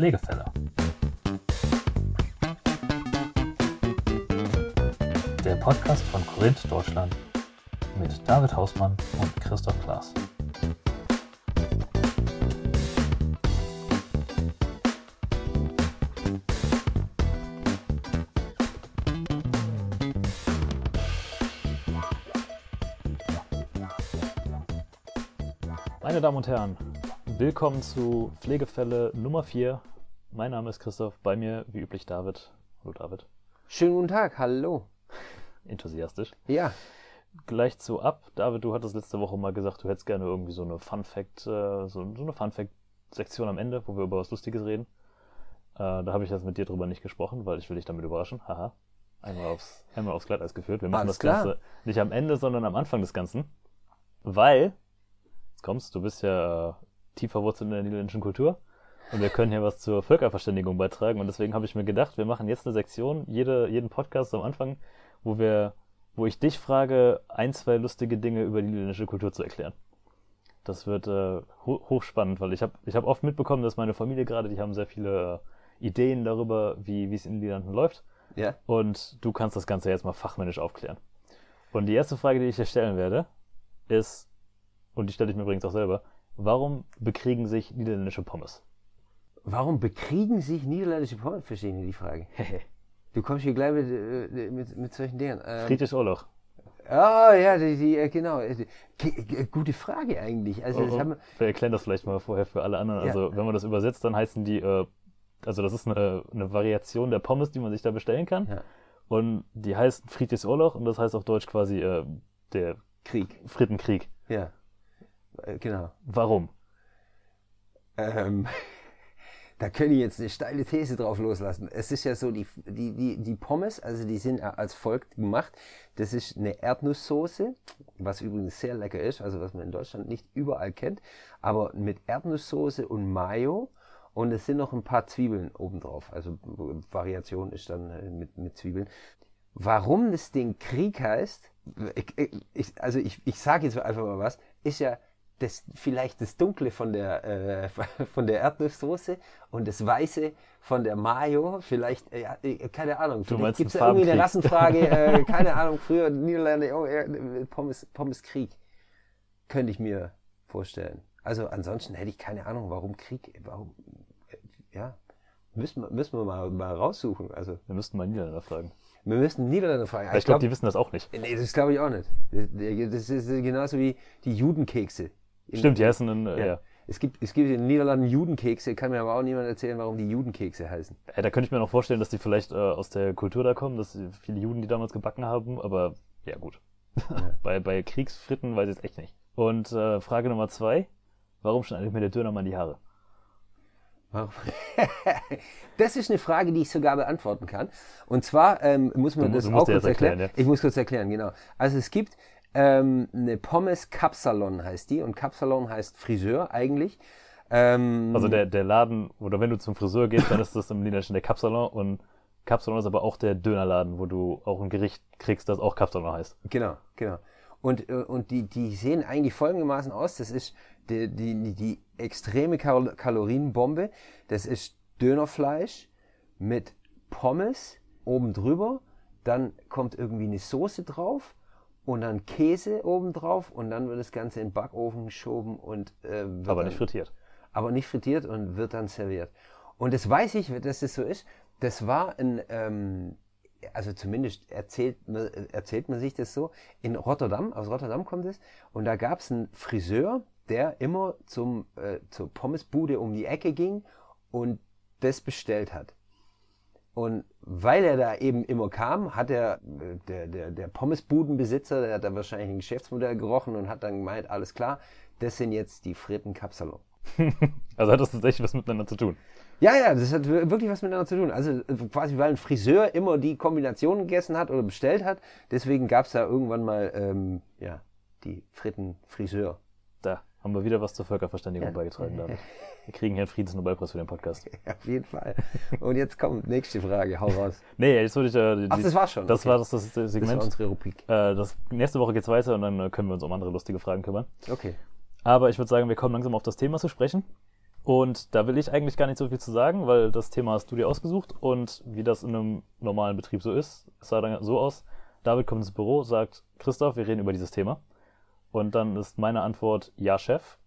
Pflegefälle. Der Podcast von Korinth Deutschland mit David Hausmann und Christoph Klaas. Meine Damen und Herren, willkommen zu Pflegefälle Nummer 4. Mein Name ist Christoph, bei mir wie üblich David. Hallo David. Schönen guten Tag, hallo. Enthusiastisch. Ja, Gleich zu ab. David, du hattest letzte Woche mal gesagt, du hättest gerne irgendwie so eine Fun Fact, äh, so, so eine Fun Fact Sektion am Ende, wo wir über was Lustiges reden. Äh, da habe ich jetzt mit dir drüber nicht gesprochen, weil ich will dich damit überraschen. Haha. Einmal aufs, einmal aufs Glatteis geführt. Wir machen Alles das klar. Ganze nicht am Ende, sondern am Anfang des Ganzen. Weil, jetzt kommst du, bist ja äh, tief verwurzelt in der niederländischen Kultur. Und wir können hier was zur Völkerverständigung beitragen. Und deswegen habe ich mir gedacht, wir machen jetzt eine Sektion, jede, jeden Podcast am Anfang, wo wir, wo ich dich frage, ein, zwei lustige Dinge über die niederländische Kultur zu erklären. Das wird äh, ho hochspannend, weil ich habe ich hab oft mitbekommen, dass meine Familie gerade, die haben sehr viele äh, Ideen darüber, wie wie es in den Niederlanden läuft. ja. Und du kannst das Ganze jetzt mal fachmännisch aufklären. Und die erste Frage, die ich dir stellen werde, ist, und die stelle ich mir übrigens auch selber, warum bekriegen sich niederländische Pommes? Warum bekriegen sich niederländische Pommes? Verstehe ich die Frage. Du kommst hier gleich mit, äh, mit, mit solchen Dingen. Ähm, Friedrich Orloch. Ah, ja, die, die, äh, genau. Äh, Gute Frage eigentlich. Also, Oh, oh, wir, erklären das vielleicht mal vorher für alle anderen. Ja. Also, wenn man das übersetzt, dann heißen die, äh, also das ist eine, eine Variation der Pommes, die man sich da bestellen kann. Ja. Und die heißen Friedrichs Orloch und das heißt auf Deutsch quasi äh, der Krieg. Frittenkrieg. Ja. Genau. Warum? Ähm, da können ich jetzt eine steile These drauf loslassen. Es ist ja so, die, die, die, die Pommes, also die sind als folgt gemacht. Das ist eine Erdnusssoße, was übrigens sehr lecker ist, also was man in Deutschland nicht überall kennt, aber mit Erdnusssoße und Mayo. Und es sind noch ein paar Zwiebeln obendrauf. Also Variation ist dann äh, mit, mit Zwiebeln. Warum das Ding Krieg heißt, ich, ich, also ich, ich sage jetzt einfach mal was, ist ja das, vielleicht das Dunkle von der, äh, von der Erdnusssoße und das Weiße von der Mayo. Vielleicht, äh, äh, keine Ahnung, vielleicht gibt es da irgendwie eine. Rassenfrage, äh, keine Ahnung, früher Niederlande, oh, äh, Pommes, Pommes Krieg. Könnte ich mir vorstellen. Also ansonsten hätte ich keine Ahnung, warum Krieg, warum, äh, ja, müssen wir, müssen wir mal, mal raussuchen. Also Wir müssten mal Niederländer fragen. wir müssen Niederländer fragen. Ich glaube, die wissen das auch nicht. Nee, das glaube ich auch nicht. Das ist genauso wie die Judenkekse. Stimmt, die heißen dann, äh, Ja. ja. Es gibt, es gibt in den Niederlanden Judenkekse, kann mir aber auch niemand erzählen, warum die Judenkekse heißen. Äh, Da könnte ich mir noch vorstellen, dass die vielleicht äh, aus der Kultur da kommen, dass viele Juden die damals gebacken haben, aber ja gut. bei, bei Kriegsfritten weiß ich es echt nicht. Und äh, Frage Nummer zwei, warum schneidet mir der Dönermann die Haare? Warum? das ist eine Frage, die ich sogar beantworten kann. Und zwar ähm, muss man Du das du auch kurz jetzt erklären. erklären, Ich muss kurz erklären, genau. Also es gibt ähm, eine Pommes Kapsalon heißt die und Kapsalon heißt Friseur eigentlich. Ähm, Also der, der Laden, oder wenn du zum Friseur gehst, dann ist das im Niederländischen der Kapsalon und Kapsalon ist aber auch der Dönerladen, wo du auch ein Gericht kriegst, das auch Kapsalon heißt. Genau, genau. Und, äh, und die, die sehen eigentlich folgendermaßen aus. Das ist die, die, die- die extreme Kal Kalorienbombe. Das ist Dönerfleisch mit Pommes oben drüber. Dann kommt irgendwie eine Soße drauf und dann Käse oben drauf und dann wird das Ganze in den Backofen geschoben und äh, wird Aber dann, nicht frittiert. aber nicht frittiert und wird dann serviert. Und das weiß ich, dass das so ist. Das war ein, ähm, also zumindest erzählt, man- erzählt man sich das so, in Rotterdam, aus Rotterdam kommt es, und da gab es einen Friseur, der immer zum, äh, zur Pommesbude um die Ecke ging und das bestellt hat. Und weil er da eben immer kam, hat er, äh, der, der, der Pommesbudenbesitzer, der hat da wahrscheinlich ein Geschäftsmodell gerochen und hat dann gemeint, alles klar, das sind jetzt die Fritten Kapsalon. Also hat das tatsächlich was miteinander zu tun. Ja, ja, das hat wir- wirklich was miteinander zu tun. Also äh, quasi, weil ein Friseur immer die Kombination gegessen hat oder bestellt hat, deswegen gab es da irgendwann mal ähm, ja, die Fritten Friseur. Haben wir wieder was zur Völkerverständigung Ja. beigetragen, David. Wir kriegen hier einen Friedensnobelpreis für den Podcast. Ja, auf jeden Fall. Und jetzt kommt nächste Frage, hau raus. Nee, jetzt würde ich äh, die, Ach, das war's schon, Das okay. war das, das, das Das war Segment. unsere Rubrik. äh, das, nächste Woche geht's weiter und dann äh, können wir uns um andere lustige Fragen kümmern. Okay. Aber ich würde sagen, wir kommen langsam auf das Thema zu sprechen. Und da will ich eigentlich gar nicht so viel zu sagen, weil das Thema hast du dir ausgesucht und wie das in einem normalen Betrieb so ist, es sah dann so aus. David kommt ins Büro, sagt, Christoph, wir reden über dieses Thema. Und dann ist meine Antwort, ja, Chef.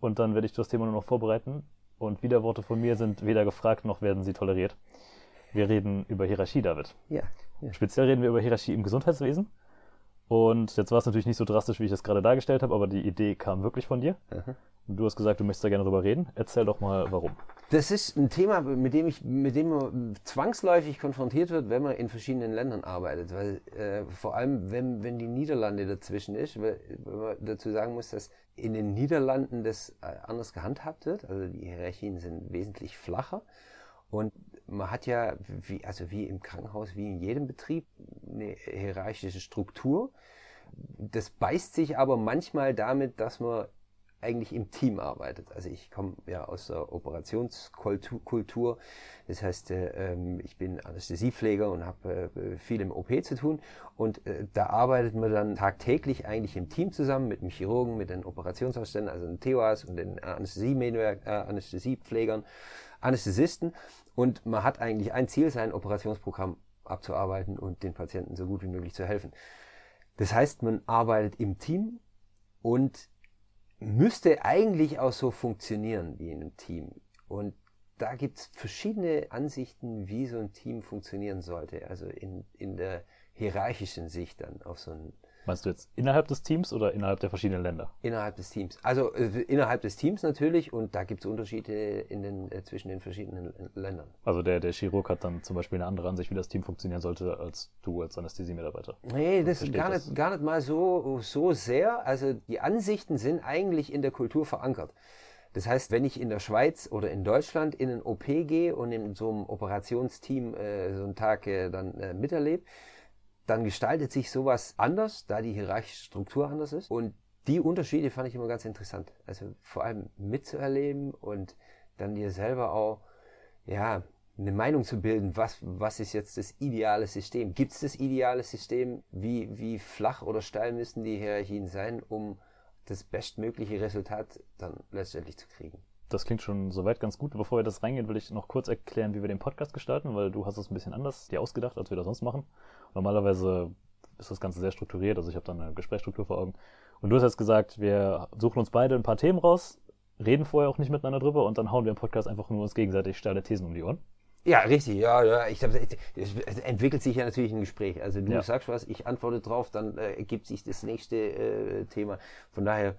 Und dann werde ich das Thema nur noch vorbereiten. Und Widerworte von mir sind weder gefragt noch werden sie toleriert. Wir reden über Hierarchie, David. Ja. ja. Speziell reden wir über Hierarchie im Gesundheitswesen. Und jetzt war es natürlich nicht so drastisch, wie ich es gerade dargestellt habe, aber die Idee kam wirklich von dir. Aha. Und du hast gesagt, du möchtest da gerne drüber reden. Erzähl doch mal, warum. Das ist ein Thema, mit dem, ich, mit dem man zwangsläufig konfrontiert wird, wenn man in verschiedenen Ländern arbeitet. Weil äh, vor allem, wenn, wenn die Niederlande dazwischen ist, weil, weil man dazu sagen muss, dass in den Niederlanden das äh, anders gehandhabt wird. Also die Hierarchien sind wesentlich flacher. Und man hat ja, wie, also wie im Krankenhaus, wie in jedem Betrieb, eine hierarchische Struktur. Das beißt sich aber manchmal damit, dass man eigentlich im Team arbeitet. Also ich komme ja aus der Operationskultur. Das heißt, äh, ähm, ich bin Anästhesiepfleger und habe äh, viel im OP zu tun. Und äh, da arbeitet man dann tagtäglich eigentlich im Team zusammen mit dem Chirurgen, mit den Operationsausständen, also den TOAs und den Anästhesiepflegern, Anästhesisten. Und man hat eigentlich ein Ziel, sein Operationsprogramm abzuarbeiten und den Patienten so gut wie möglich zu helfen. Das heißt, man arbeitet im Team und müsste eigentlich auch so funktionieren wie in einem Team. Und da gibt es verschiedene Ansichten, wie so ein Team funktionieren sollte. Also in, in der hierarchischen Sicht dann auf so ein Meinst du jetzt innerhalb des Teams oder innerhalb der verschiedenen Länder? Innerhalb des Teams. Also äh, innerhalb des Teams natürlich und da gibt es Unterschiede in den, äh, zwischen den verschiedenen Ländern. Also der, der Chirurg hat dann zum Beispiel eine andere Ansicht, wie das Team funktionieren sollte, als du als Anästhesiemitarbeiter. Nee, das ist gar nicht, gar nicht mal so, so sehr. Also die Ansichten sind eigentlich in der Kultur verankert. Das heißt, wenn ich in der Schweiz oder in Deutschland in ein OP gehe und in so einem Operationsteam äh, so einen Tag äh, dann äh, miterlebe, dann gestaltet sich sowas anders, da die hierarchische Struktur anders ist. Und die Unterschiede fand ich immer ganz interessant. Also vor allem mitzuerleben und dann dir selber auch, ja, eine Meinung zu bilden, was, was ist jetzt das ideale System? Gibt es das ideale System? Wie, wie flach oder steil müssen die Hierarchien sein, um das bestmögliche Resultat dann letztendlich zu kriegen? Das klingt schon soweit ganz gut. Bevor wir das reingehen, will ich noch kurz erklären, wie wir den Podcast gestalten, weil du hast es ein bisschen anders dir ausgedacht, als wir das sonst machen. Normalerweise ist das Ganze sehr strukturiert, also ich habe da eine Gesprächsstruktur vor Augen. Und du hast jetzt gesagt, wir suchen uns beide ein paar Themen raus, reden vorher auch nicht miteinander drüber und dann hauen wir im Podcast einfach nur uns gegenseitig steile Thesen um die Ohren. Ja, richtig, ja, ja. Ich glaube, es entwickelt sich ja natürlich ein Gespräch. Also du ja. sagst was, ich antworte drauf, dann äh, ergibt sich das nächste äh, Thema. Von daher,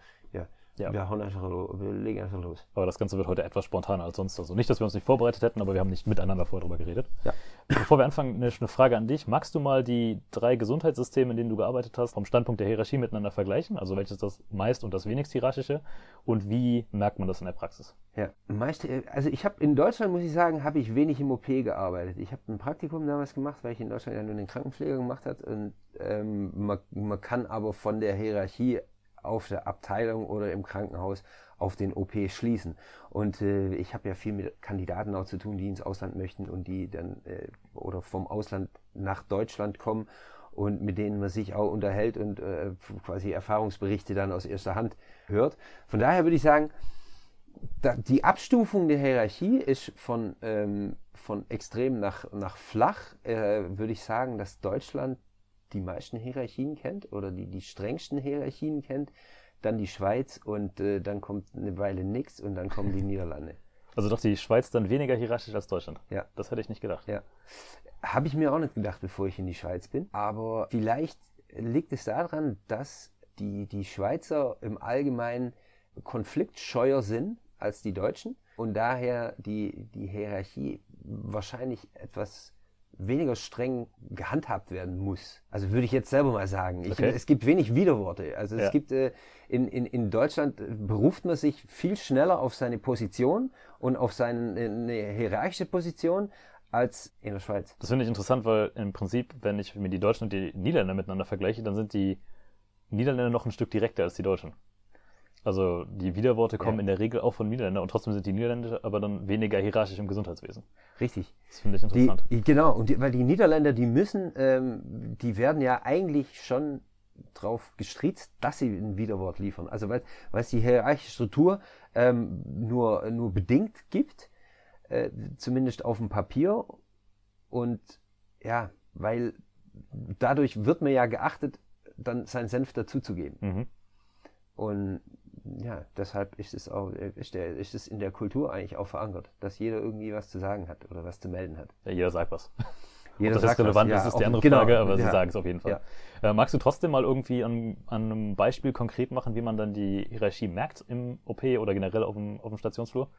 ja. Wir hauen einfach, wir legen einfach los. Aber das Ganze wird heute etwas spontaner als sonst. Also nicht, dass wir uns nicht vorbereitet hätten, aber wir haben nicht miteinander vorher drüber geredet. Ja. Bevor wir anfangen, eine, Frage an dich. Magst du mal die drei Gesundheitssysteme, in denen du gearbeitet hast, vom Standpunkt der Hierarchie miteinander vergleichen? Also welches ist das meist und das wenigst hierarchische? Und wie merkt man das in der Praxis? Ja, meist, also ich habe in Deutschland, muss ich sagen, habe ich wenig im OP gearbeitet. Ich habe ein Praktikum damals gemacht, weil ich in Deutschland ja nur den Krankenpfleger gemacht habe. Und ähm, man, man kann aber von der Hierarchie auf der Abteilung oder im Krankenhaus auf den OP schließen. Und äh, ich habe ja viel mit Kandidaten auch zu tun, die ins Ausland möchten und die dann äh, oder vom Ausland nach Deutschland kommen und mit denen man sich auch unterhält und äh, quasi Erfahrungsberichte dann aus erster Hand hört. Von daher würde ich sagen, die Abstufung der Hierarchie ist von, ähm, von extrem nach, nach flach, äh, würde ich sagen, dass Deutschland die meisten Hierarchien kennt oder die, die strengsten Hierarchien kennt, dann die Schweiz und äh, dann kommt eine Weile nichts und dann kommen die Niederlande. Also doch die Schweiz dann weniger hierarchisch als Deutschland. Ja. Das hätte ich nicht gedacht. Ja. Habe ich mir auch nicht gedacht, bevor ich in die Schweiz bin. Aber vielleicht liegt es daran, dass die, die Schweizer im Allgemeinen konfliktscheuer sind als die Deutschen und daher die, die Hierarchie wahrscheinlich etwas weniger streng gehandhabt werden muss. Also würde ich jetzt selber mal sagen. Ich, okay. Es gibt wenig Widerworte. Also es ja. gibt äh, in, in, in Deutschland äh, beruft man sich viel schneller auf seine Position und auf seine eine hierarchische Position als in der Schweiz. Das finde ich interessant, weil im Prinzip, wenn ich mir die Deutschen und die Niederländer miteinander vergleiche, dann sind die Niederländer noch ein Stück direkter als die Deutschen. Also die Widerworte kommen ja. in der Regel auch von Niederländern und trotzdem sind die Niederländer aber dann weniger hierarchisch im Gesundheitswesen. Richtig. Das finde ich interessant. Die, genau, und die, weil die Niederländer, die müssen, ähm, die werden ja eigentlich schon drauf gestriezt, dass sie ein Widerwort liefern. Also weil, weil es die hierarchische Struktur ähm, nur, nur bedingt gibt, äh, zumindest auf dem Papier. Und ja, weil dadurch wird man ja geachtet, dann seinen Senf dazuzugeben. Mhm. Und ja, deshalb ist es auch, ist, der, ist es in der Kultur eigentlich auch verankert, dass jeder irgendwie was zu sagen hat oder was zu melden hat. Ja, jeder sagt was. Jeder Ob das sagt relevant was. ist, Ja, ist die andere genau, Frage, aber sie ja. sagen es auf jeden Fall. Äh, magst du trotzdem mal irgendwie an, an einem Beispiel konkret machen, wie man dann die Hierarchie merkt im OP oder generell auf dem, auf dem Stationsflur?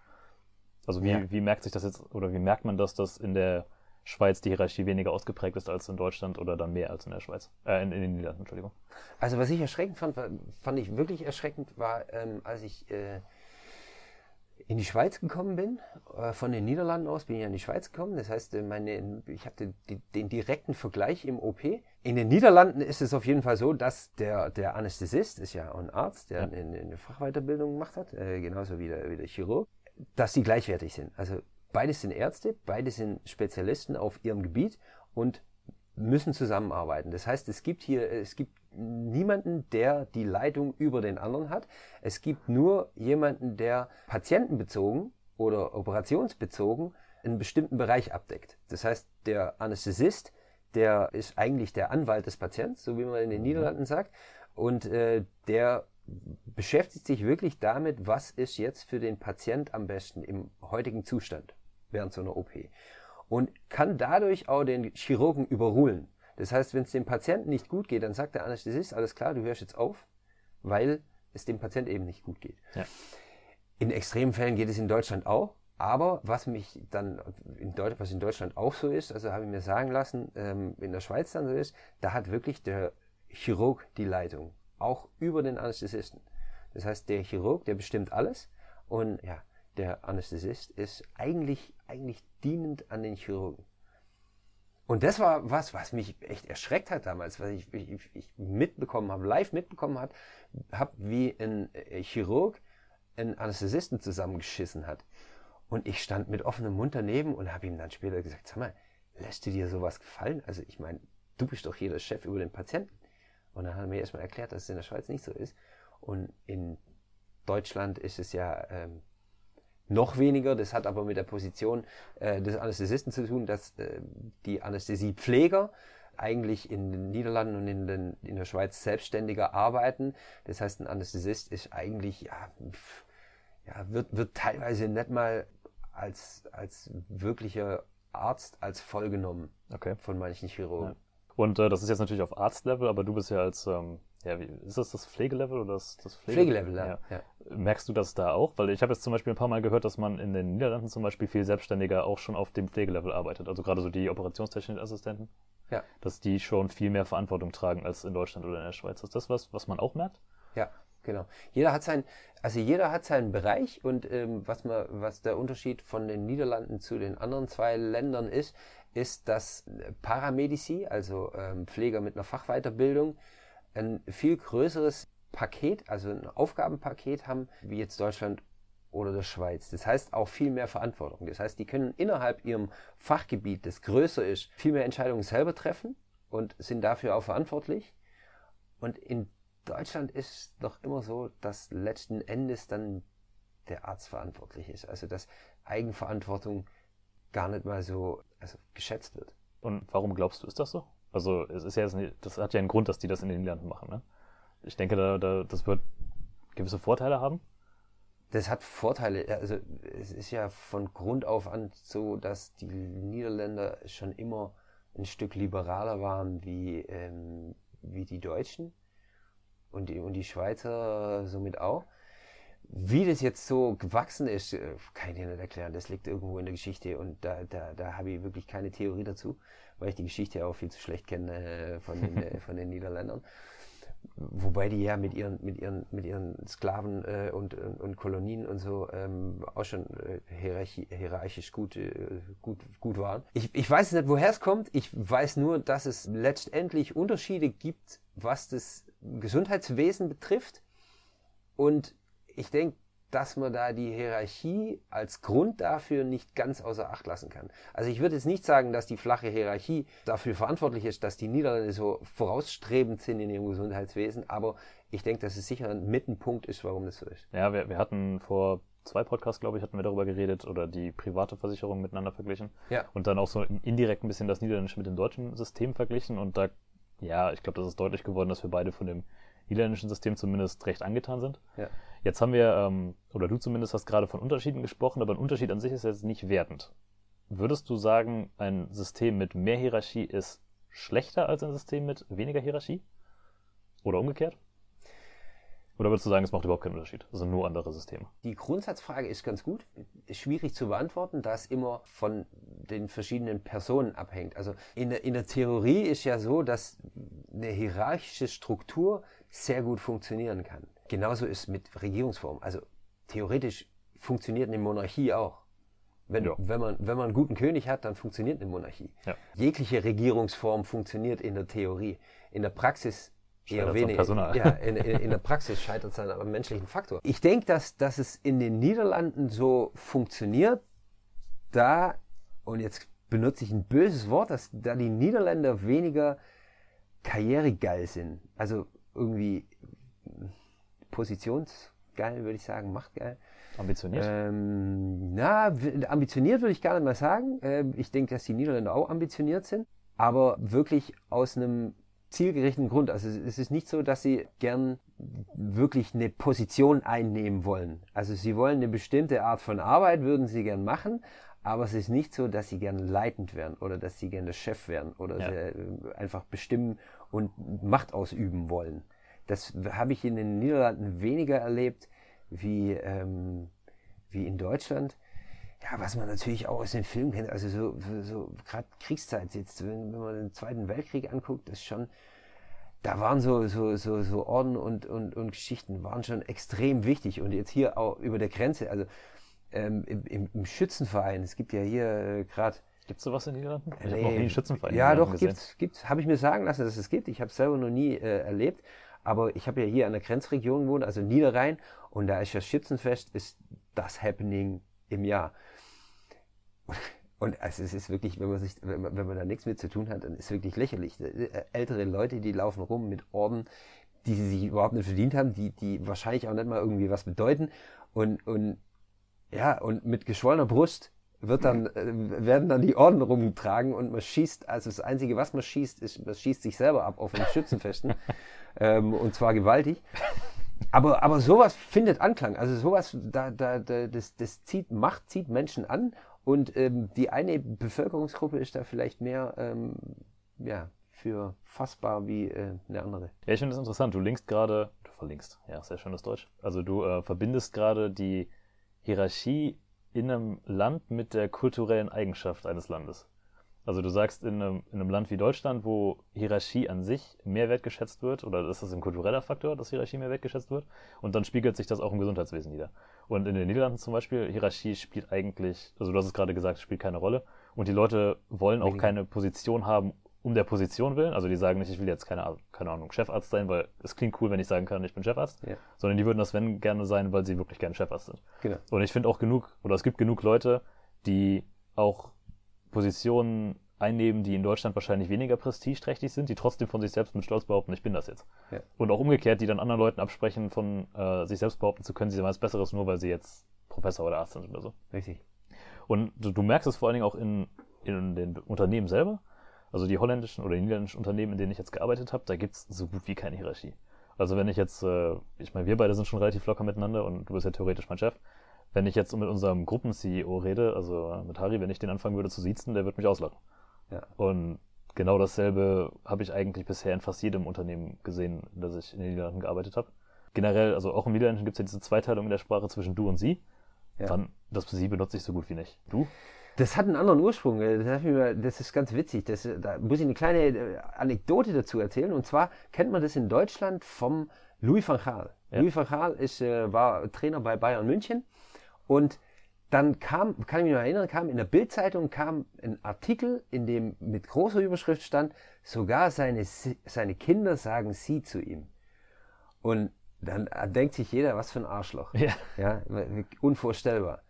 Also wie, Ja. wie merkt sich das jetzt, oder wie merkt man das, dass in der Schweiz die Hierarchie weniger ausgeprägt ist als in Deutschland oder dann mehr als in der Schweiz? Äh, in, in den Niederlanden, Entschuldigung. Also was ich erschreckend fand, war, fand ich wirklich erschreckend, war, ähm, als ich äh, in die Schweiz gekommen bin, äh, von den Niederlanden aus bin ich in die Schweiz gekommen. Das heißt, äh, meine, ich hatte den, den direkten Vergleich im OP. In den Niederlanden ist es auf jeden Fall so, dass der, der Anästhesist, ist ja auch ein Arzt, der Ja. eine, eine Fachweiterbildung gemacht hat, äh, genauso wie der, wie der Chirurg, dass die gleichwertig sind. Also beides sind Ärzte, beide sind Spezialisten auf ihrem Gebiet und müssen zusammenarbeiten. Das heißt, es gibt hier, es gibt niemanden, der die Leitung über den anderen hat. Es gibt nur jemanden, der patientenbezogen oder operationsbezogen einen bestimmten Bereich abdeckt. Das heißt, der Anästhesist, der ist eigentlich der Anwalt des Patienten, so wie man in den Niederlanden sagt, und äh, der beschäftigt sich wirklich damit, was ist jetzt für den Patient am besten im heutigen Zustand während so einer OP und kann dadurch auch den Chirurgen überrulen. Das heißt, wenn es dem Patienten nicht gut geht, dann sagt der Anästhesist, alles klar, du hörst jetzt auf, weil es dem Patienten eben nicht gut geht. Ja. In extremen Fällen geht es in Deutschland auch, aber was mich dann in Deutschland, was in Deutschland auch so ist, also habe ich mir sagen lassen, ähm, in der Schweiz dann so ist, da hat wirklich der Chirurg die Leitung, auch über den Anästhesisten. Das heißt, der Chirurg, der bestimmt alles und ja, der Anästhesist ist eigentlich, eigentlich dienend an den Chirurgen. Und das war was, was mich echt erschreckt hat damals, was ich, ich, ich mitbekommen habe, live mitbekommen habe, wie ein äh, Chirurg einen Anästhesisten zusammengeschissen hat. Und ich stand mit offenem Mund daneben und habe ihm dann später gesagt, sag mal, lässt dir dir sowas gefallen? Also ich meine, du bist doch hier der Chef über den Patienten. Und dann hat er mir erstmal erklärt, dass es in der Schweiz nicht so ist. Und in Deutschland ist es ja ähm, noch weniger. Das hat aber mit der Position äh, des Anästhesisten zu tun, dass äh, die Anästhesiepfleger eigentlich in den Niederlanden und in, den, in der Schweiz selbstständiger arbeiten. Das heißt, ein Anästhesist ist eigentlich, ja, ja wird, wird teilweise nicht mal als, als wirklicher Arzt als voll genommen Okay. von manchen Chirurgen. Ja. Und äh, das ist jetzt natürlich auf Arztlevel, aber du bist ja als, ähm, ja, wie, ist das das Pflegelevel oder das, das Pflege Pflegelevel, ja. ja. Merkst du das da auch? Weil ich habe jetzt zum Beispiel ein paar Mal gehört, dass man in den Niederlanden zum Beispiel viel selbstständiger auch schon auf dem Pflegelevel arbeitet. Also gerade so die operationstechnischen Assistenten. Ja. Dass die schon viel mehr Verantwortung tragen als in Deutschland oder in der Schweiz. Ist das was, was man auch merkt? Ja, genau. Jeder hat sein, also jeder hat seinen Bereich und ähm, was man, was der Unterschied von den Niederlanden zu den anderen zwei Ländern ist, ist, dass Paramedici, also ähm, Pfleger mit einer Fachweiterbildung, ein viel größeres Paket, also ein Aufgabenpaket haben, wie jetzt Deutschland oder der Schweiz. Das heißt auch viel mehr Verantwortung. Das heißt, die können innerhalb ihrem Fachgebiet, das größer ist, viel mehr Entscheidungen selber treffen und sind dafür auch verantwortlich. Und in Deutschland ist es doch immer so, dass letzten Endes dann der Arzt verantwortlich ist. Also dass Eigenverantwortung gar nicht mal so also geschätzt wird. Und warum glaubst du, ist das so? Also es ist ja das hat ja einen Grund, dass die das in den Niederlanden machen, ne? Ich denke, da, da, das wird gewisse Vorteile haben. Das hat Vorteile. Also es ist ja von Grund auf an so, dass die Niederländer schon immer ein Stück liberaler waren wie, ähm, wie die Deutschen und die, und die Schweizer somit auch. Wie das jetzt so gewachsen ist, äh, kann ich dir nicht erklären. Das liegt irgendwo in der Geschichte und da, da, da habe ich wirklich keine Theorie dazu, weil ich die Geschichte auch viel zu schlecht kenne äh, von den, äh, von den Niederländern. Wobei die ja mit ihren, mit ihren, mit ihren Sklaven äh, und, und, und Kolonien und so ähm, auch schon äh, hierarchi hierarchisch gut, äh, gut, gut waren. Ich, ich weiß nicht, woher es kommt. Ich weiß nur, dass es letztendlich Unterschiede gibt, was das Gesundheitswesen betrifft. Und ich denke, dass man da die Hierarchie als Grund dafür nicht ganz außer Acht lassen kann. Also ich würde jetzt nicht sagen, dass die flache Hierarchie dafür verantwortlich ist, dass die Niederlande so vorausstrebend sind in ihrem Gesundheitswesen, aber ich denke, dass es sicher ein Mittenpunkt ist, warum das so ist. Ja, wir, wir hatten vor zwei Podcasts, glaube ich, hatten wir darüber geredet oder die private Versicherung miteinander verglichen. Ja. Und dann auch so indirekt ein bisschen das niederländische mit dem deutschen System verglichen. Und da, ja, ich glaube, das ist deutlich geworden, dass wir beide von dem niederländischen System zumindest recht angetan sind. Ja. Jetzt haben wir, ähm, oder du zumindest hast gerade von Unterschieden gesprochen, aber ein Unterschied an sich ist jetzt nicht wertend. Würdest du sagen, ein System mit mehr Hierarchie ist schlechter als ein System mit weniger Hierarchie? Oder umgekehrt? Oder würdest du sagen, es macht überhaupt keinen Unterschied? Also nur andere Systeme. Die Grundsatzfrage ist ganz gut. Schwierig zu beantworten, da es immer von den verschiedenen Personen abhängt. Also in der, in der Theorie ist ja so, dass eine hierarchische Struktur sehr gut funktionieren kann. Genauso ist mit Regierungsformen. Also theoretisch funktioniert eine Monarchie auch. Wenn, Ja. wenn, man, wenn man einen guten König hat, dann funktioniert eine Monarchie. Ja. Jegliche Regierungsform funktioniert in der Theorie. In der Praxis eher weniger. Personal. Ja, in, in, in der Praxis scheitert es an einem menschlichen Faktor. Ich denke, dass, dass es in den Niederlanden so funktioniert, da, und jetzt benutze ich ein böses Wort, dass da die Niederländer weniger karrieregeil sind. Also irgendwie positionsgeil, würde ich sagen, machtgeil. Ambitioniert? Ähm, na, ambitioniert würde ich gar nicht mal sagen. Ähm, ich denke, dass die Niederländer auch ambitioniert sind, aber wirklich aus einem zielgerichteten Grund. Also es- ist nicht so, dass sie gern wirklich eine Position einnehmen wollen. Also sie wollen eine bestimmte Art von Arbeit, würden sie gern machen, aber es ist nicht so, dass sie gern leitend werden oder dass sie gern der Chef werden oder Ja. äh, einfach bestimmen und Macht ausüben wollen. Das habe ich in den Niederlanden weniger erlebt wie, ähm, wie in Deutschland. Ja, was man natürlich auch aus den Filmen kennt, also so, so, gerade Kriegszeit jetzt, wenn, wenn man den Zweiten Weltkrieg anguckt, ist schon, da waren so, so, so, so Orden und, und, und Geschichten waren schon extrem wichtig. Und jetzt hier auch über der Grenze, also ähm, im, im, im Schützenverein, es gibt ja hier äh, gerade Gibt es sowas in den Niederlanden? Ich habe Nee. noch nie einen Schützenverein in Ja, doch, gesehen. gibt's, gibt's. Habe ich mir sagen lassen, dass es gibt. Ich habe es selber noch nie äh, erlebt. Aber ich habe ja hier an der Grenzregion gewohnt, also Niederrhein. Und da ist das Schützenfest, ist das Happening im Jahr. Und also es ist wirklich, wenn man, sich, wenn, man, wenn man da nichts mit zu tun hat, dann ist es wirklich lächerlich. Äh, Ältere Leute, die laufen rum mit Orden, die sie sich überhaupt nicht verdient haben, die, die wahrscheinlich auch nicht mal irgendwie was bedeuten. Und, und ja, und mit geschwollener Brust wird dann, äh, werden dann die Orden rumgetragen und man schießt, also das Einzige, was man schießt, ist, man schießt sich selber ab auf den Schützenfesten. ähm, und zwar gewaltig. Aber, aber sowas findet Anklang. Also sowas, da, da, da, das, das zieht Macht, zieht Menschen an und ähm, die eine Bevölkerungsgruppe ist da vielleicht mehr ähm, ja, für fassbar wie äh, eine andere. Ja, ich finde das interessant. Du linkst gerade, du verlinkst, ja, sehr schönes Deutsch. Also du äh, verbindest gerade die Hierarchie in einem Land mit der kulturellen Eigenschaft eines Landes. Also du sagst, in einem, in einem Land wie Deutschland, wo Hierarchie an sich mehr wertgeschätzt wird, oder ist das ein kultureller Faktor, dass Hierarchie mehr wertgeschätzt wird? Und dann spiegelt sich das auch im Gesundheitswesen nieder. Und in den Niederlanden zum Beispiel, Hierarchie spielt eigentlich, also du hast es gerade gesagt, spielt keine Rolle. Und die Leute wollen auch keine Position haben, um der Position willen. Also die sagen nicht, ich will jetzt keine, keine Ahnung, Chefarzt sein, weil es klingt cool, wenn ich sagen kann, ich bin Chefarzt. Ja. Sondern die würden das, wenn, gerne sein, weil sie wirklich gerne Chefarzt sind. Genau. Und ich finde auch genug, oder es gibt genug Leute, die auch Positionen einnehmen, die in Deutschland wahrscheinlich weniger prestigeträchtig sind, die trotzdem von sich selbst mit Stolz behaupten, ich bin das jetzt. Ja. Und auch umgekehrt, die dann anderen Leuten absprechen, von äh, sich selbst behaupten zu können, sie sind was Besseres, nur weil sie jetzt Professor oder Arzt sind oder so. Richtig. Und du, du merkst es vor allen Dingen auch in, in den Unternehmen selber. Also die holländischen oder die niederländischen Unternehmen, in denen ich jetzt gearbeitet habe, da gibt's so gut wie keine Hierarchie. Also wenn ich jetzt, äh, ich meine, wir beide sind schon relativ locker miteinander und du bist ja theoretisch mein Chef. Wenn ich jetzt mit unserem Gruppen-CEO rede, also mit Harry, wenn ich den anfangen würde zu siezen, der würde mich auslachen. Ja. Und genau dasselbe habe ich eigentlich bisher in fast jedem Unternehmen gesehen, in das ich in den Niederlanden gearbeitet habe. Generell, also auch im Niederländischen gibt es ja diese Zweiteilung in der Sprache zwischen du und sie. Ja. Dann, das sie benutze ich so gut wie nicht. Du? Das hat einen anderen Ursprung. äh, Das, ist ganz witzig. Das, äh, da muss ich eine kleine äh, Anekdote dazu erzählen. Und zwar kennt man das in Deutschland vom Louis van Gaal. Ja. Louis van Gaal ist, war Trainer bei Bayern München. Und dann kam, kann ich mich noch erinnern, kam in der Bildzeitung kam ein Artikel, in dem mit großer Überschrift stand, sogar seine, seine Kinder sagen sie zu ihm. Und dann denkt sich jeder, was für ein Arschloch. Ja. Ja, unvorstellbar.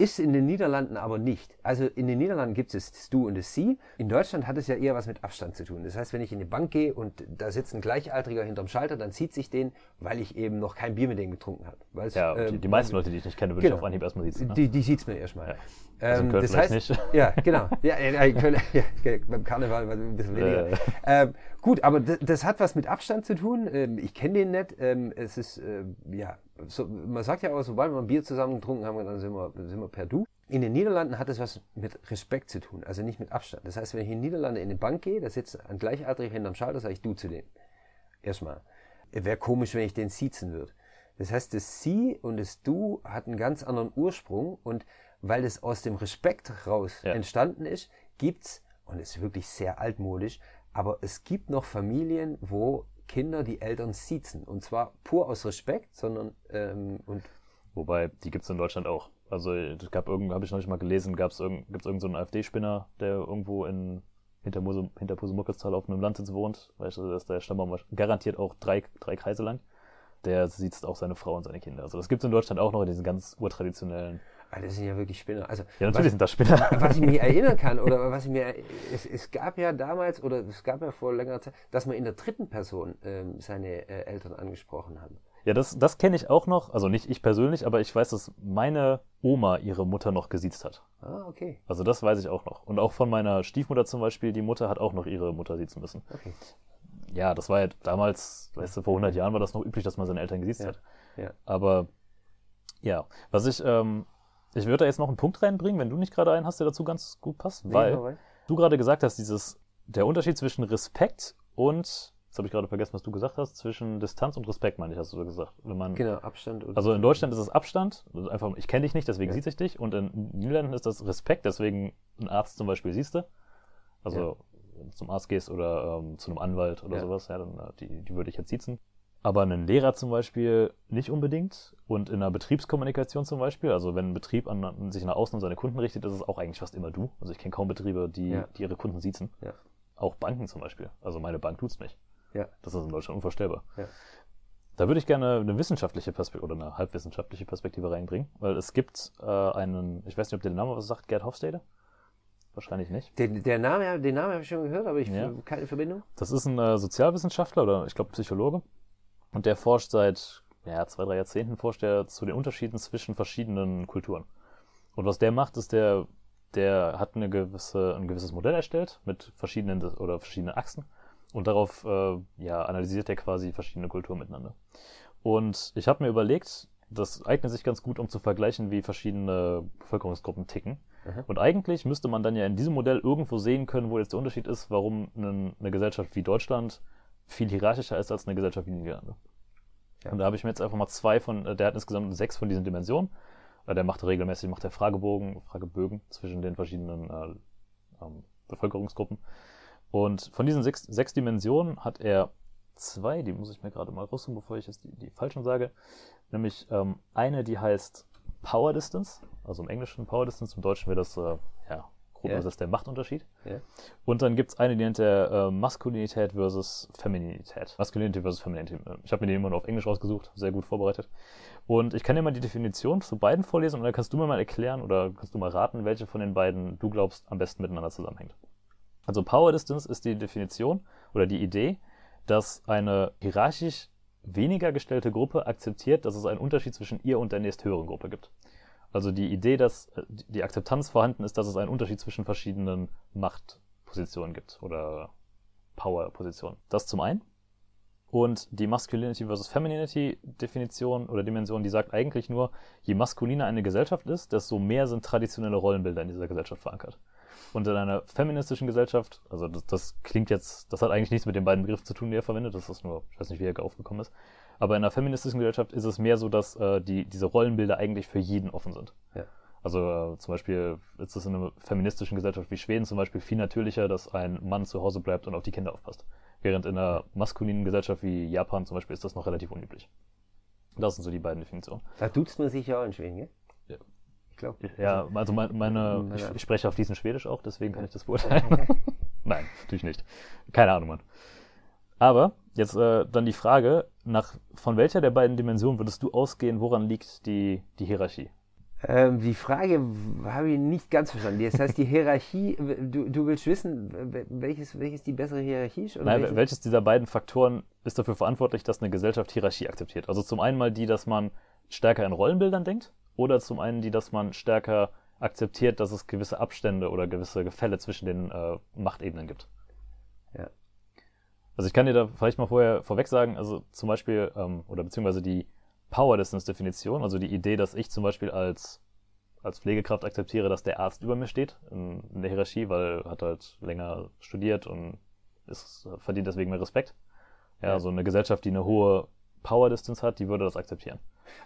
Ist in den Niederlanden aber nicht. Also in den Niederlanden gibt es das Du und das Sie. In Deutschland hat es ja eher was mit Abstand zu tun. Das heißt, wenn ich in eine Bank gehe und da sitzt ein Gleichaltriger hinterm Schalter, dann zieht sich den, weil ich eben noch kein Bier mit denen getrunken habe. Ja, die, ähm, die meisten Leute, die ich nicht kenne, würde genau. ich auf Anhieb erstmal sitzen. Ne? Die, die sieht es mir erstmal. Ja. Also in Ähm, das heißt, nicht. ja, genau. Ja, in Köln, ja, beim Karneval war ein bisschen weniger. Äh. Ähm, gut, aber das, das hat was mit Abstand zu tun. Ähm, ich kenne den nicht. Ähm, es ist, äh, ja, so, man sagt ja auch, sobald wir ein Bier zusammen getrunken haben, dann sind wir, sind wir per Du. In den Niederlanden hat es was mit Respekt zu tun, also nicht mit Abstand. Das heißt, wenn ich in den Niederlanden in eine Bank gehe, da sitzt ein Gleichaltriger hinterm Schalter, sage ich Du zu dem. Erstmal. Wäre komisch, wenn ich den siezen würde. Das heißt, das Sie und das Du hat einen ganz anderen Ursprung und weil es aus dem Respekt raus Ja. entstanden ist, gibt's und es ist wirklich sehr altmodisch, aber es gibt noch Familien, wo Kinder die Eltern siezen und zwar pur aus Respekt, sondern ähm, und Wobei, die gibt es in Deutschland auch. Also es gab irgend, habe ich noch nicht mal gelesen, irgend, gibt es irgendeinen so AfD-Spinner, der irgendwo in hinter, Mose, Pusemuckelstal auf einem Landsitz wohnt. Weißt du, dass der Stammbaum garantiert auch drei, drei Kreise lang. Der sieht auch seine Frau und seine Kinder. Also das gibt es in Deutschland auch noch in diesen ganz urtraditionellen. Ah, das sind ja wirklich Spinner. Also Ja, natürlich sind das Spinner. was ich mich erinnern kann oder was ich mir es, es gab ja damals oder es gab ja vor längerer Zeit, dass man in der dritten Person ähm, seine äh, Eltern angesprochen hat. Ja, das, das kenne ich auch noch. Also nicht ich persönlich, aber ich weiß, dass meine Oma ihre Mutter noch gesiezt hat. Ah, okay. Also das weiß ich auch noch. Und auch von meiner Stiefmutter zum Beispiel, die Mutter hat auch noch ihre Mutter siezen müssen. Okay. Ja, das war ja damals, weißt du, vor 100 Jahren war das noch üblich, dass man seine Eltern gesiezt Ja. hat. Ja. Aber ja, was ich, ähm, ich würde da jetzt noch einen Punkt reinbringen, wenn du nicht gerade einen hast, der dazu ganz gut passt, Nee, weil du gerade gesagt hast, dieses, der Unterschied zwischen Respekt und, jetzt habe ich gerade vergessen, was du gesagt hast, zwischen Distanz und Respekt, meine ich, hast du so gesagt. Wenn man, Genau, Abstand und also in Deutschland ist es Abstand, also einfach, ich kenne dich nicht, deswegen Ja. sieht sich dich. Und in Niederlanden ist das Respekt, deswegen ein Arzt zum Beispiel siehst du. Also wenn du zum Arzt gehst oder ähm, zu einem Anwalt oder Ja. sowas, ja, dann äh, die, die würde ich jetzt siezen. Aber einen Lehrer zum Beispiel nicht unbedingt. Und in einer Betriebskommunikation zum Beispiel, also wenn ein Betrieb an, sich nach außen an seine Kunden richtet, ist es auch eigentlich fast immer du. Also ich kenne kaum Betriebe, die, Ja. die ihre Kunden siezen. Ja. Auch Banken zum Beispiel. Also meine Bank tut's nicht. Ja. Das ist in Deutschland unvorstellbar. Ja. Da würde ich gerne eine wissenschaftliche Perspektive oder eine halbwissenschaftliche Perspektive reinbringen, weil es gibt äh, einen, ich weiß nicht, ob der Name was sagt, Gerd Hofstede? Wahrscheinlich nicht. Den, der Name, den Namen habe ich schon gehört, aber ich Ja. keine Verbindung. Das ist ein äh, Sozialwissenschaftler oder ich glaube Psychologe und der forscht seit ja, zwei, drei Jahrzehnten forscht er zu den Unterschieden zwischen verschiedenen Kulturen. Und was der macht, ist der, der hat eine gewisse, ein gewisses Modell erstellt mit verschiedenen oder verschiedenen Achsen und darauf äh, ja, analysiert er quasi verschiedene Kulturen miteinander. Und ich habe mir überlegt, das eignet sich ganz gut, um zu vergleichen, wie verschiedene Bevölkerungsgruppen ticken. Mhm. Und eigentlich müsste man dann ja in diesem Modell irgendwo sehen können, wo jetzt der Unterschied ist, warum eine, eine Gesellschaft wie Deutschland viel hierarchischer ist als eine Gesellschaft wie die Niederlande. Ja. Und da habe ich mir jetzt einfach mal zwei von, äh, der hat insgesamt sechs von diesen Dimensionen. Äh, Der macht regelmäßig, macht der Fragebogen, Fragebögen zwischen den verschiedenen äh, ähm, Bevölkerungsgruppen. Und von diesen sechs, sechs Dimensionen hat er zwei, die muss ich mir gerade mal raussuchen, bevor ich jetzt die, die falschen sage. Nämlich ähm, eine, die heißt Power Distance, also im Englischen Power Distance, im Deutschen wäre das, äh, ja, grob Ja. übersetzt der Machtunterschied. Ja. Und dann gibt's eine, die nennt er äh, Maskulinität versus Femininität. Maskulinität versus Femininität. Ich habe mir den immer nur auf Englisch rausgesucht, sehr gut vorbereitet. Und ich kann dir mal die Definition zu beiden vorlesen und dann kannst du mir mal erklären oder kannst du mal raten, welche von den beiden du glaubst am besten miteinander zusammenhängt. Also Power Distance ist die Definition oder die Idee, dass eine hierarchisch weniger gestellte Gruppe akzeptiert, dass es einen Unterschied zwischen ihr und der nächsthöheren Gruppe gibt. Also die Idee, dass äh, die Akzeptanz vorhanden ist, dass es einen Unterschied zwischen verschiedenen Machtpositionen gibt oder Powerpositionen. Das zum einen. Und die Masculinity versus Femininity Definition oder Dimension, die sagt eigentlich nur, je maskuliner eine Gesellschaft ist, desto mehr sind traditionelle Rollenbilder in dieser Gesellschaft verankert. Und in einer feministischen Gesellschaft, also das, das klingt jetzt, das hat eigentlich nichts mit den beiden Begriffen zu tun, die er verwendet, das ist nur, ich weiß nicht, wie er aufgekommen ist. Aber in einer feministischen Gesellschaft ist es mehr so, dass äh, die, diese Rollenbilder eigentlich für jeden offen sind. Ja. Also äh, zum Beispiel ist es in einer feministischen Gesellschaft wie Schweden zum Beispiel viel natürlicher, dass ein Mann zu Hause bleibt und auf die Kinder aufpasst. Während in einer maskulinen Gesellschaft wie Japan zum Beispiel ist das noch relativ unüblich. Das sind so die beiden Definitionen. Da duzt man sich ja auch in Schweden, gell? Ja. Ich glaube. Ja, also meine, meine ich, ich spreche auf diesen Schwedisch auch, deswegen kann ich das beurteilen. Nein, natürlich nicht. Keine Ahnung, Mann. Aber jetzt äh, dann die Frage, nach von welcher der beiden Dimensionen würdest du ausgehen, woran liegt die, die Hierarchie? Ähm, die Frage habe ich nicht ganz verstanden. Das heißt, die Hierarchie, du, du willst wissen, welches, welches die bessere Hierarchie ist? Nein, welches? welches dieser beiden Faktoren ist dafür verantwortlich, dass eine Gesellschaft Hierarchie akzeptiert? Also zum einen mal die, dass man stärker in Rollenbildern denkt oder zum einen die, dass man stärker akzeptiert, dass es gewisse Abstände oder gewisse Gefälle zwischen den äh, Machtebenen gibt. Ja. Also ich kann dir da vielleicht mal vorher vorweg sagen, also zum Beispiel, ähm, oder beziehungsweise die Power Distance Definition, also die Idee, dass ich zum Beispiel als, als Pflegekraft akzeptiere, dass der Arzt über mir steht in, in der Hierarchie, weil er hat halt länger studiert und ist, verdient deswegen mehr Respekt. Ja, ja, also eine Gesellschaft, die eine hohe Power Distance hat, die würde das akzeptieren.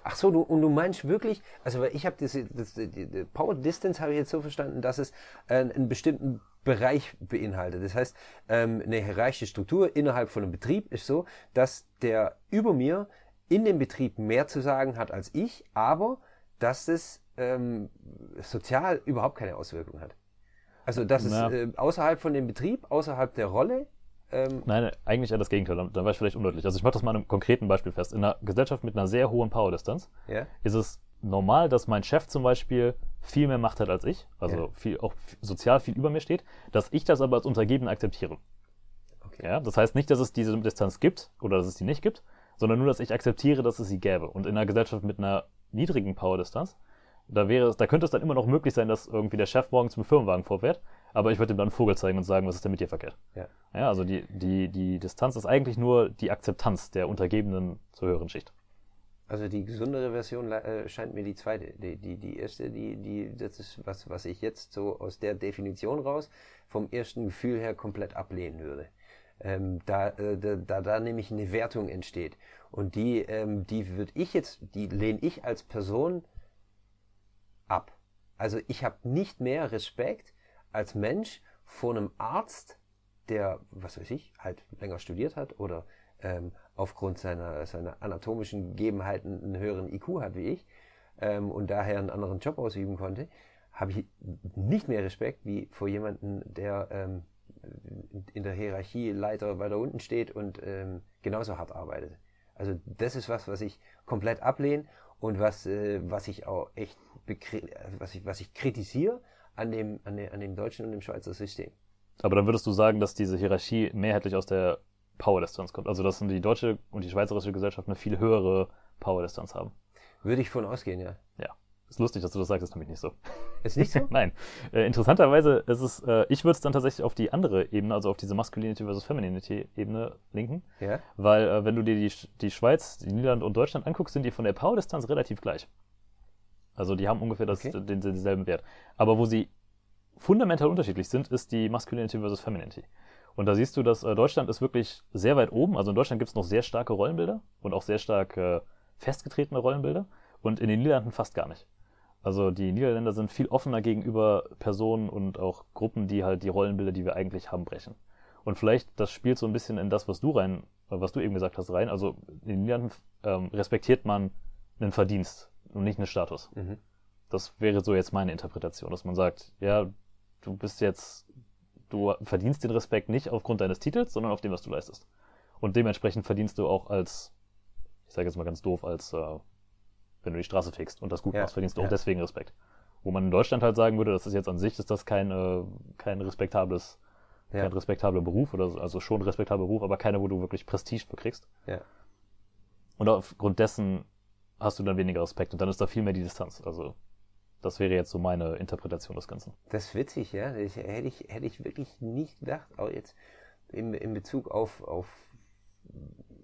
Ach so, du, und du meinst wirklich, also ich habe das, das, die, Power Distance habe ich jetzt so verstanden, dass es äh, einen bestimmten Bereich beinhaltet. Das heißt, ähm, eine hierarchische Struktur innerhalb von einem Betrieb ist so, dass der über mir in dem Betrieb mehr zu sagen hat als ich, aber dass es ähm, sozial überhaupt keine Auswirkungen hat. Also dass ja. es äh, außerhalb von dem Betrieb, außerhalb der Rolle. Ähm Nein, eigentlich eher das Gegenteil. Da war ich vielleicht undeutlich. Also ich mache das mal an einem konkreten Beispiel fest. In einer Gesellschaft mit einer sehr hohen Power-Distanz ja. ist es normal, dass mein Chef zum Beispiel viel mehr Macht hat als ich, also ja. viel, auch sozial viel über mir steht, dass ich das aber als Untergebene akzeptiere. Okay. Ja, das heißt nicht, dass es diese Distanz gibt oder dass es die nicht gibt, sondern nur, dass ich akzeptiere, dass es sie gäbe. Und in einer Gesellschaft mit einer niedrigen Power-Distanz, da wäre es, da könnte es dann immer noch möglich sein, dass irgendwie der Chef morgens mit dem Firmenwagen vorfährt, aber ich würde ihm dann einen Vogel zeigen und sagen, was ist denn mit dir verkehrt? Ja. ja also die, die, die Distanz ist eigentlich nur die Akzeptanz der Untergebenen zur höheren Schicht. Also die gesundere Version äh, scheint mir die zweite. Die, die, die erste, die, die, das ist was, was ich jetzt so aus der Definition raus vom ersten Gefühl her komplett ablehnen würde ähm, da, äh, da, da nämlich eine Wertung entsteht. Und die, ähm, die würde ich jetzt, die lehne ich als Person ab. Also ich habe nicht mehr Respekt als Mensch vor einem Arzt, der, was weiß ich, halt länger studiert hat oder ähm, aufgrund seiner, seiner anatomischen Gegebenheiten einen höheren IQ hat wie ich ähm, und daher einen anderen Job ausüben konnte, habe ich nicht mehr Respekt wie vor jemandem, der ähm, in der Hierarchie Leiter weiter unten steht und ähm, genauso hart arbeitet. Also das ist was, was ich komplett ablehne und was, äh, was ich auch echt was ich, was ich kritisiere an dem, an, dem, an dem deutschen und dem Schweizer System. Aber dann würdest du sagen, dass diese Hierarchie mehrheitlich aus der Power-Distanz kommt. Also dass die deutsche und die schweizerische Gesellschaft eine viel höhere Power-Distanz haben. Würde ich von ausgehen, ja. Ja. Ist lustig, dass du das sagst, ist nämlich nicht so. Ist nicht so? Nein. Äh, interessanterweise ist es, äh, ich würde es dann tatsächlich auf die andere Ebene, also auf diese Masculinity versus Femininity Ebene linken. Ja. Weil, äh, wenn du dir die, die Schweiz, die Niederlande und Deutschland anguckst, sind die von der Power-Distanz relativ gleich. Also die haben ungefähr das, okay. den, denselben Wert. Aber wo sie fundamental unterschiedlich sind, ist die Masculinity versus Femininity. Und da siehst du, dass äh, Deutschland ist wirklich sehr weit oben. Also in Deutschland gibt es noch sehr starke Rollenbilder und auch sehr stark äh, festgetretene Rollenbilder. Und in den Niederlanden fast gar nicht. Also die Niederländer sind viel offener gegenüber Personen und auch Gruppen, die halt die Rollenbilder, die wir eigentlich haben, brechen. Und vielleicht, das spielt so ein bisschen in das, was du rein, was du eben gesagt hast, rein. Also in den Niederlanden ähm, respektiert man einen Verdienst und nicht einen Status. Mhm. Das wäre so jetzt meine Interpretation, dass man sagt, ja, du bist jetzt, du verdienst den Respekt nicht aufgrund deines Titels, sondern auf dem, was du leistest. Und dementsprechend verdienst du auch als, ich sage jetzt mal ganz doof, als äh, wenn du die Straße fegst und das gut ja. machst, verdienst du ja. auch deswegen Respekt. Wo man in Deutschland halt sagen würde, das ist jetzt an sich, ist das kein, äh, kein respektables, ja. kein respektabler Beruf oder also schon ein respektabler Beruf, aber keiner, wo du wirklich Prestige für kriegst. Ja. Und aufgrund dessen hast du dann weniger Respekt und dann ist da viel mehr die Distanz. Also das wäre jetzt so meine Interpretation des Ganzen. Das ist witzig, ja. Ich, hätte, ich, hätte ich wirklich nicht gedacht, auch jetzt in, in Bezug auf, auf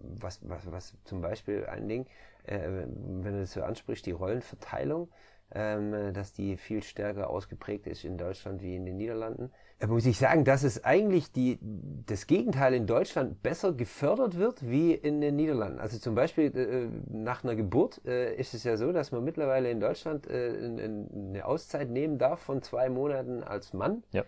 was, was, was zum Beispiel ein Ding, äh, wenn du das so ansprichst, die Rollenverteilung, ähm, dass die viel stärker ausgeprägt ist in Deutschland wie in den Niederlanden. Da muss ich sagen, dass es eigentlich die, das Gegenteil in Deutschland besser gefördert wird wie in den Niederlanden. Also zum Beispiel äh, nach einer Geburt äh, ist es ja so, dass man mittlerweile in Deutschland äh, eine Auszeit nehmen darf von zwei Monaten als Mann. Ja.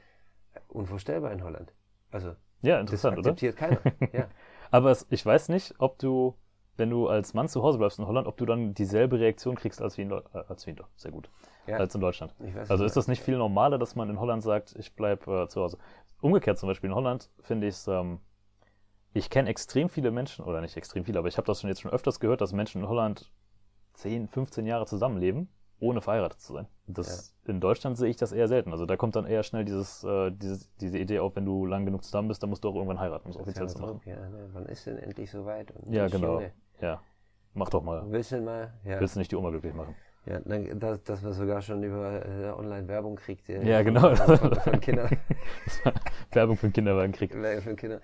Unvorstellbar in Holland. Also ja, interessant, das akzeptiert oder? keiner. Ja. Aber es, ich weiß nicht, ob du wenn du als Mann zu Hause bleibst in Holland, ob du dann dieselbe Reaktion kriegst als wie in, äh, als wie in sehr gut, ja. als in Deutschland. Weiß, also ist das nicht viel normaler, dass man in Holland sagt, ich bleib äh, zu Hause. Umgekehrt zum Beispiel in Holland finde ich es ähm, ich kenne extrem viele Menschen, oder nicht extrem viele, aber ich habe das schon jetzt schon öfters gehört, dass Menschen in Holland 10, 15 Jahre zusammenleben, ohne verheiratet zu sein. Das, In Deutschland sehe ich das eher selten. Also da kommt dann eher schnell dieses, äh, dieses, diese Idee auf, wenn du lang genug zusammen bist, dann musst du auch irgendwann heiraten, um es offiziell zu machen. Ja, ne, wann ist denn endlich soweit? Ja, genau. Junge, Ja. Mach doch mal. Willst du mal? Ja. Willst du nicht die Oma glücklich machen? Ja, dann, dass, dass man sogar schon über äh, Online-Werbung kriegt. Ja, von- genau. Von, von Kindern. War Werbung für den Kinderwagenkrieg. Werbung von Kindern.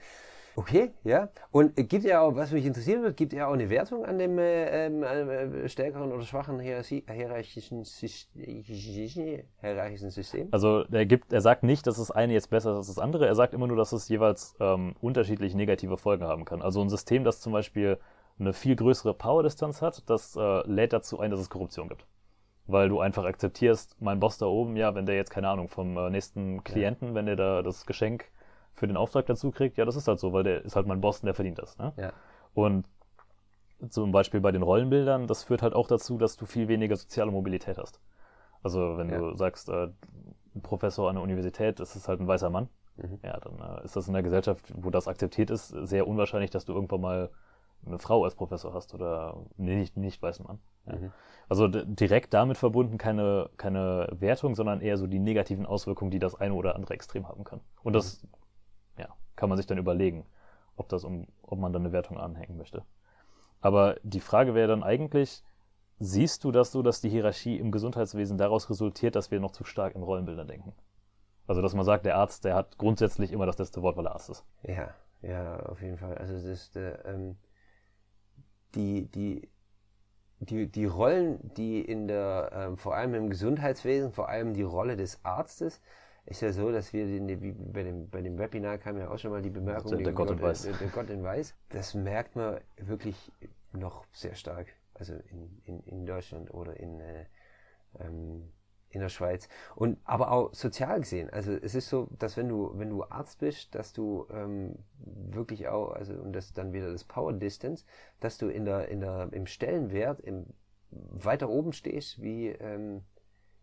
Okay, ja. Und gibt ja auch, was mich interessieren wird, gibt ja auch eine Wertung an dem äh, ähm, äh, stärkeren oder schwachen Hierarchie, hierarchischen, System, hierarchischen System? Also er gibt, er sagt nicht, dass das eine jetzt besser ist als das andere. Er sagt immer nur, dass es jeweils ähm, unterschiedlich negative Folgen haben kann. Also ein System, das zum Beispiel eine viel größere Power-Distanz hat, das äh, lädt dazu ein, dass es Korruption gibt. Weil du einfach akzeptierst, mein Boss da oben, ja, wenn der jetzt, keine Ahnung, vom äh, nächsten Klienten, wenn der da das Geschenk für den Auftrag dazu kriegt, ja, das ist halt so, weil der ist halt mein Boss und der verdient das. Ne? Ja. Und zum Beispiel bei den Rollenbildern, das führt halt auch dazu, dass du viel weniger soziale Mobilität hast. Also wenn Ja. du sagst, äh, ein Professor an der Universität, das ist halt ein weißer Mann, Mhm. ja, dann äh, ist das in der Gesellschaft, wo das akzeptiert ist, sehr unwahrscheinlich, dass du irgendwann mal eine Frau als Professor hast oder nee, nicht, nicht weißen Mann. Ja. Mhm. Also direkt damit verbunden keine, keine Wertung, sondern eher so die negativen Auswirkungen, die das eine oder andere Extrem haben kann. Und das ja, kann man sich dann überlegen, ob, das um, ob man dann eine Wertung anhängen möchte. Aber die Frage wäre dann eigentlich, siehst du das so, dass die Hierarchie im Gesundheitswesen daraus resultiert, dass wir noch zu stark in Rollenbildern denken? Also, dass man sagt, der Arzt, der hat grundsätzlich immer das letzte Wort, weil er Arzt ist. Ja, ja, auf jeden Fall. Also das ist äh, ähm, die, die, die, die Rollen, die in der, ähm, vor allem im Gesundheitswesen, vor allem die Rolle des Arztes, ist ja so, dass wir den, bei dem, bei dem Webinar kam ja auch schon mal die Bemerkung, Der- der die Gott in Weiß. Der, der Gott in Weiß. Das merkt man wirklich noch sehr stark. Also in, in, in Deutschland oder in, äh, ähm, in der Schweiz. Und aber auch sozial gesehen. Also es ist so, dass wenn du, wenn du Arzt bist, dass du ähm, wirklich auch, also und das ist dann wieder das Power Distance, dass du in der, in der, im Stellenwert im, weiter oben stehst, wie ähm,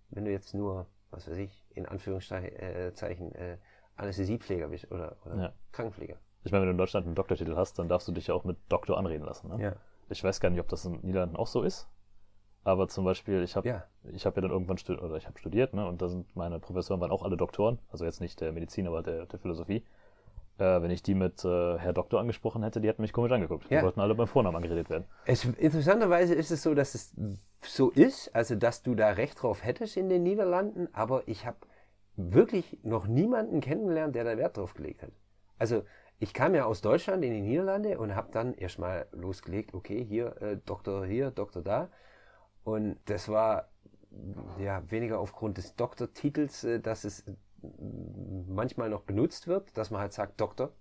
wenn du jetzt nur, was weiß ich, in Anführungszeichen äh, äh, Anästhesiepfleger bist oder, oder Ja. Krankenpfleger. Ich meine, wenn du in Deutschland einen Doktortitel hast, dann darfst du dich ja auch mit Doktor anreden lassen. Ne? Ja. Ich weiß gar nicht, ob das in den Niederlanden auch so ist. Aber zum Beispiel, ich habe Ja. ich habe ja dann irgendwann studiert, oder ich habe studiert, ne, und da sind meine Professoren waren auch alle Doktoren, also jetzt nicht der Medizin, aber der, der Philosophie. Äh, wenn ich die mit äh, Herr Doktor angesprochen hätte, die hätten mich komisch angeguckt. Ja. Die wollten alle beim Vornamen angeredet werden. Es, interessanterweise ist es so, dass es so ist, also dass du da Recht drauf hättest in den Niederlanden, aber ich habe wirklich noch niemanden kennengelernt, der da Wert drauf gelegt hat. Also ich kam ja aus Deutschland in die Niederlande und habe dann erstmal losgelegt, okay, hier äh, Doktor hier, Doktor da. Und das war ja weniger aufgrund des Doktortitels, äh, dass es äh, manchmal noch benutzt wird, dass man halt sagt Doktor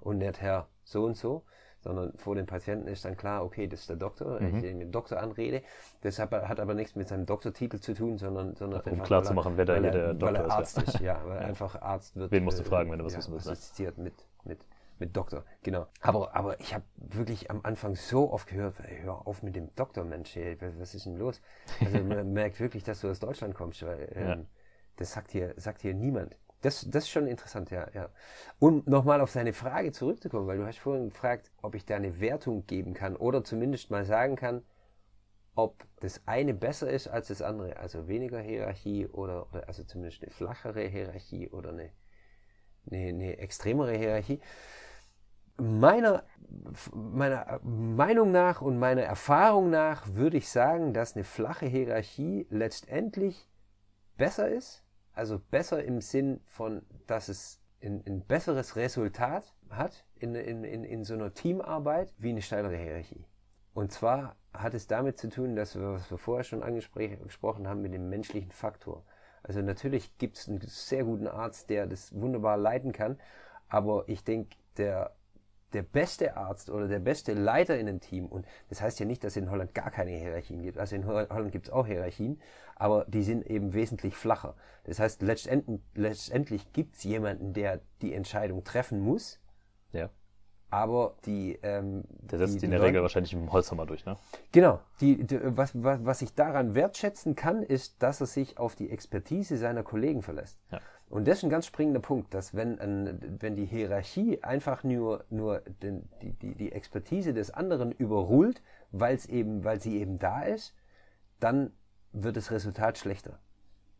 und nicht Herr so und so, sondern vor dem Patienten ist dann klar, okay, das ist der Doktor, Mhm. ich den Doktor anrede. Das hat, hat aber nichts mit seinem Doktortitel zu tun, sondern, sondern Um einfach, klar weil zu er- machen, wer da weil er, der weil Doktor er ist, ja. Arzt ist. Ja, weil er einfach Arzt wird. Wen musst du äh, fragen, wenn du was ja, wissen willst, ne? assoziiert mit, mit, mit Doktor, genau. Aber, aber ich habe wirklich am Anfang so oft gehört, ey, hör auf mit dem Doktor, Mensch, ey, was ist denn los? Also man merkt wirklich, dass du aus Deutschland kommst, weil ähm, Ja. das sagt hier, sagt hier niemand. Das, das ist schon interessant, ja. ja. Um nochmal auf deine Frage zurückzukommen, weil du hast vorhin gefragt, ob ich da eine Wertung geben kann oder zumindest mal sagen kann, ob das eine besser ist als das andere. Also weniger Hierarchie oder, oder also zumindest eine flachere Hierarchie oder eine, eine, eine extremere Hierarchie. Meiner, meiner Meinung nach und meiner Erfahrung nach würde ich sagen, dass eine flache Hierarchie letztendlich besser ist. Also besser im Sinn von, dass es ein, ein besseres Resultat hat in, in, in, in so einer Teamarbeit wie eine steilere Hierarchie. Und zwar hat es damit zu tun, dass wir, was wir vorher schon angesprochen haben, mit dem menschlichen Faktor. Also natürlich gibt es einen sehr guten Arzt, der das wunderbar leiten kann, aber ich denke, der, der beste Arzt oder der beste Leiter in einem Team, und das heißt ja nicht, dass es in Holland gar keine Hierarchien gibt, also in Hol- Holland gibt es auch Hierarchien, aber die sind eben wesentlich flacher. Das heißt, letztendlich, letztendlich gibt es jemanden, der die Entscheidung treffen muss, Ja. aber die... Ähm, Der setzt die, die in der Leute- Regel wahrscheinlich mit dem Holzhammer durch, ne? Genau. Die, die, was, was, was ich daran wertschätzen kann, ist, dass er sich auf die Expertise seiner Kollegen verlässt. Ja. Und das ist ein ganz springender Punkt, dass wenn, ein, wenn die Hierarchie einfach nur, nur den, die, die, die Expertise des anderen überrullt, weil's eben, weil sie eben da ist, dann wird das Resultat schlechter.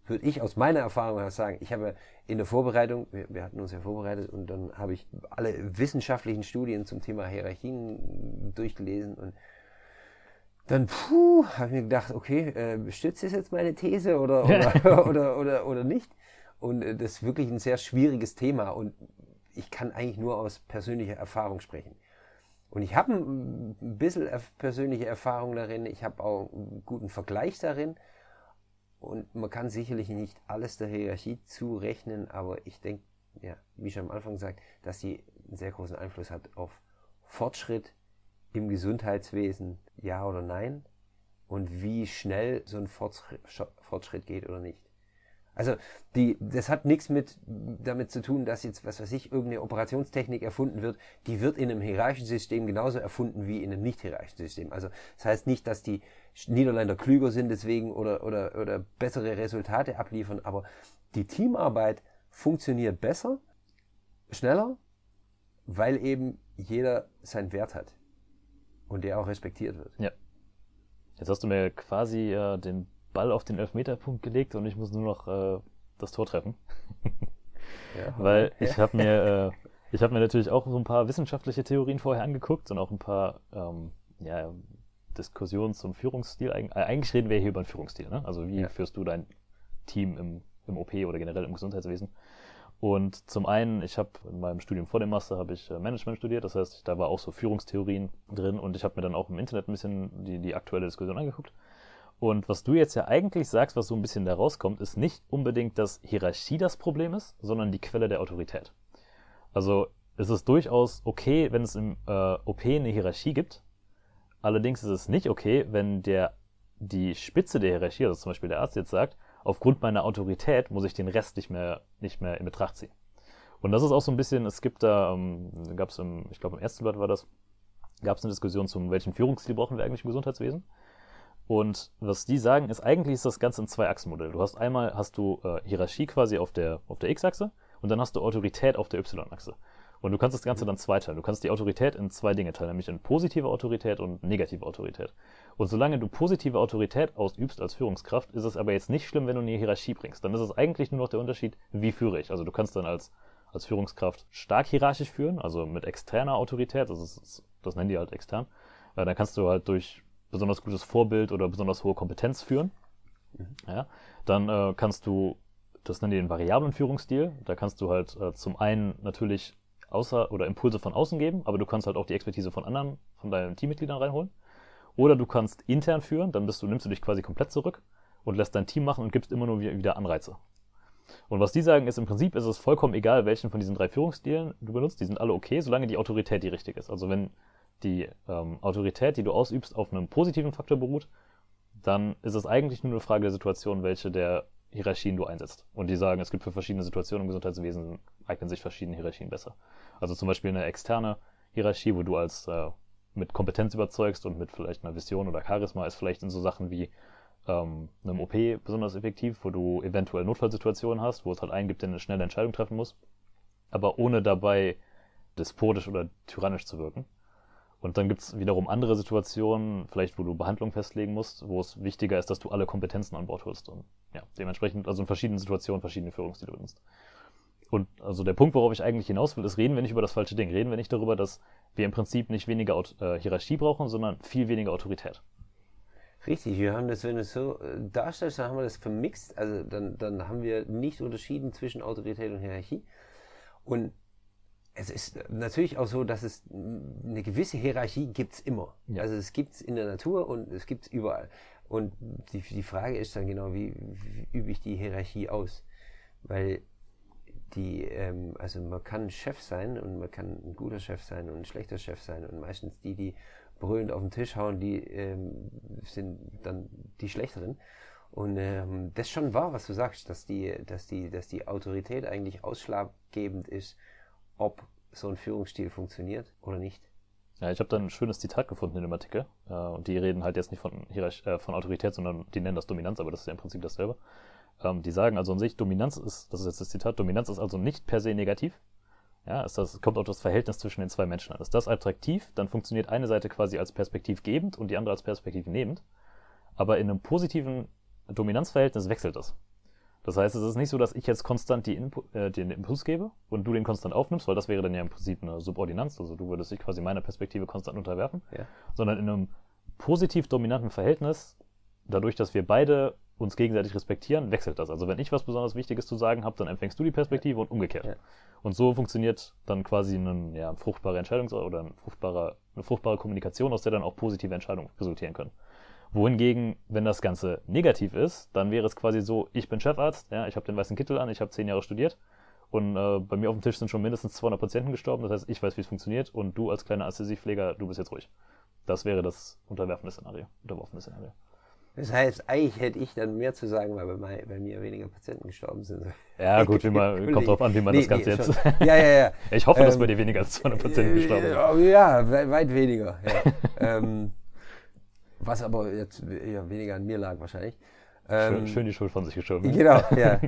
Würde ich aus meiner Erfahrung heraus sagen. Ich habe in der Vorbereitung, wir, wir hatten uns ja vorbereitet und dann habe ich alle wissenschaftlichen Studien zum Thema Hierarchien durchgelesen und dann puh, habe ich mir gedacht, okay, äh, stützt das jetzt meine These oder, oder, oder, oder, oder nicht? Und äh, das ist wirklich ein sehr schwieriges Thema und ich kann eigentlich nur aus persönlicher Erfahrung sprechen. Und ich habe ein bisschen persönliche Erfahrung darin, ich habe auch einen guten Vergleich darin. Und man kann sicherlich nicht alles der Hierarchie zurechnen, aber ich denke, ja, wie schon am Anfang gesagt, dass sie einen sehr großen Einfluss hat auf Fortschritt im Gesundheitswesen, ja oder nein, und wie schnell so ein Fortschritt geht oder nicht. Also die, das hat nichts mit damit zu tun, dass jetzt, was weiß ich, irgendeine Operationstechnik erfunden wird. Die wird in einem hierarchischen System genauso erfunden wie in einem nicht hierarchischen System. Also das heißt nicht, dass die Niederländer klüger sind deswegen oder, oder, oder bessere Resultate abliefern, aber die Teamarbeit funktioniert besser, schneller, weil eben jeder seinen Wert hat und der auch respektiert wird. Ja. Jetzt hast du mir quasi äh, den Ball auf den Elfmeterpunkt gelegt und ich muss nur noch äh, das Tor treffen. ja, Weil ich habe mir, äh, ich habe mir natürlich auch so ein paar wissenschaftliche Theorien vorher angeguckt und auch ein paar ähm, ja, Diskussionen zum Führungsstil. Eig eigentlich reden wir hier über einen Führungsstil. Ne? Also wie ja. führst du dein Team im, im OP oder generell im Gesundheitswesen? Und zum einen, ich habe in meinem Studium vor dem Master habe ich äh, Management studiert, das heißt, da war auch so Führungstheorien drin und ich habe mir dann auch im Internet ein bisschen die, die aktuelle Diskussion angeguckt. Und was du jetzt ja eigentlich sagst, was so ein bisschen da rauskommt, ist nicht unbedingt, dass Hierarchie das Problem ist, sondern die Quelle der Autorität. Also es ist durchaus okay, wenn es im äh, OP eine Hierarchie gibt. Allerdings ist es nicht okay, wenn der die Spitze der Hierarchie, also zum Beispiel der Arzt jetzt sagt, aufgrund meiner Autorität muss ich den Rest nicht mehr, nicht mehr in Betracht ziehen. Und das ist auch so ein bisschen, es gibt da, ähm, gab es im, ich glaube im ersten Blatt war das, gab es eine Diskussion zum, welchen Führungsstil brauchen wir eigentlich im Gesundheitswesen. Und was die sagen, ist eigentlich ist das Ganze ein Zwei-Achsen-Modell. Du hast einmal hast du äh, Hierarchie quasi auf der, auf der X-Achse und dann hast du Autorität auf der Y-Achse. Und du kannst das Ganze dann zweiteilen. Du kannst die Autorität in zwei Dinge teilen, nämlich in positive Autorität und negative Autorität. Und solange du positive Autorität ausübst als Führungskraft, ist es aber jetzt nicht schlimm, wenn du eine Hierarchie bringst. Dann ist es eigentlich nur noch der Unterschied, wie führe ich. Also du kannst dann als, als Führungskraft stark hierarchisch führen, also mit externer Autorität, das, ist, das nennen die halt extern. Äh, dann kannst du halt durch besonders gutes Vorbild oder besonders hohe Kompetenz führen. Mhm. Ja, dann äh, kannst du, das nennen die den variablen Führungsstil, da kannst du halt äh, zum einen natürlich außer oder Impulse von außen geben, aber du kannst halt auch die Expertise von anderen, von deinen Teammitgliedern reinholen. Oder du kannst intern führen, dann bist du, nimmst du dich quasi komplett zurück und lässt dein Team machen und gibst immer nur wieder Anreize. Und was die sagen, ist im Prinzip ist es vollkommen egal, welchen von diesen drei Führungsstilen du benutzt, die sind alle okay, solange die Autorität die richtig ist. Also wenn die ähm, Autorität, die du ausübst, auf einem positiven Faktor beruht, dann ist es eigentlich nur eine Frage der Situation, welche der Hierarchien du einsetzt. Und die sagen, es gibt für verschiedene Situationen im Gesundheitswesen eignen sich verschiedene Hierarchien besser. Also zum Beispiel eine externe Hierarchie, wo du als äh, mit Kompetenz überzeugst und mit vielleicht einer Vision oder Charisma ist vielleicht in so Sachen wie ähm, einem OP besonders effektiv, wo du eventuell Notfallsituationen hast, wo es halt einen gibt, der eine schnelle Entscheidung treffen muss, aber ohne dabei despotisch oder tyrannisch zu wirken. Und dann gibt's wiederum andere Situationen, vielleicht wo du Behandlung festlegen musst, wo es wichtiger ist, dass du alle Kompetenzen an Bord holst. Und ja, dementsprechend, also in verschiedenen Situationen verschiedene Führungsstile benutzt. Und also der Punkt, worauf ich eigentlich hinaus will, ist, reden wir nicht über das falsche Ding. Reden wir nicht darüber, dass wir im Prinzip nicht weniger äh, Hierarchie brauchen, sondern viel weniger Autorität. Richtig, wir haben das, wenn du es so äh, darstellst, dann haben wir das vermixt. Also dann, dann haben wir nicht unterschieden zwischen Autorität und Hierarchie. Und es ist natürlich auch so, dass es eine gewisse Hierarchie gibt's immer. Ja. Also es gibt's in der Natur und es gibt's überall. Und die, die Frage ist dann genau, wie, wie übe ich die Hierarchie aus? Weil die, ähm, also man kann Chef sein und man kann ein guter Chef sein und ein schlechter Chef sein und meistens die, die brüllend auf den Tisch hauen, die ähm, sind dann die schlechteren. Und ähm, das ist schon wahr, was du sagst, dass die, dass die, dass die Autorität eigentlich ausschlaggebend ist ob so ein Führungsstil funktioniert oder nicht. Ja, ich habe da ein schönes Zitat gefunden in dem Artikel. Äh, und die reden halt jetzt nicht von, Hierarch äh, von Autorität, sondern die nennen das Dominanz, aber das ist ja im Prinzip dasselbe. Ähm, die sagen also an sich, Dominanz ist, das ist jetzt das Zitat, Dominanz ist also nicht per se negativ. Ja, ist das, kommt auf das Verhältnis zwischen den zwei Menschen an. Ist das attraktiv, dann funktioniert eine Seite quasi als perspektiv gebend und die andere als perspektiv nehmend. Aber in einem positiven Dominanzverhältnis wechselt das. Das heißt, es ist nicht so, dass ich jetzt konstant die Inpu äh, den Impuls gebe und du den konstant aufnimmst, weil das wäre dann ja im Prinzip eine Subordinanz, also du würdest dich quasi meiner Perspektive konstant unterwerfen, Ja. sondern in einem positiv dominanten Verhältnis, dadurch, dass wir beide uns gegenseitig respektieren, wechselt das. Also wenn ich was besonders Wichtiges zu sagen habe, dann empfängst du die Perspektive und umgekehrt. Ja. Und so funktioniert dann quasi eine ja, fruchtbare Entscheidung oder ein fruchtbarer, eine fruchtbare Kommunikation, aus der dann auch positive Entscheidungen resultieren können. Wohingegen, wenn das Ganze negativ ist, dann wäre es quasi so, ich bin Chefarzt, ja, ich habe den weißen Kittel an, ich habe zehn Jahre studiert und äh, bei mir auf dem Tisch sind schon mindestens 200 Patienten gestorben, das heißt, ich weiß, wie es funktioniert und du als kleiner Anästhesiepfleger, du bist jetzt ruhig. Das wäre das unterwerfende Szenario, unterworfene Szenario. Das heißt, eigentlich hätte ich dann mehr zu sagen, weil bei, bei mir weniger Patienten gestorben sind. Ja, gut, wie man, kommt drauf an, wie man das Ganze jetzt. schon. Ja, ja, ja. Ich hoffe, dass Ähm, bei dir weniger als 200 Patienten gestorben sind. Äh, Ja, we- weit weniger. Ja. ähm, was aber jetzt eher weniger an mir lag wahrscheinlich. Schön, Ähm, schön die Schuld von sich geschoben. ne? Genau, ja.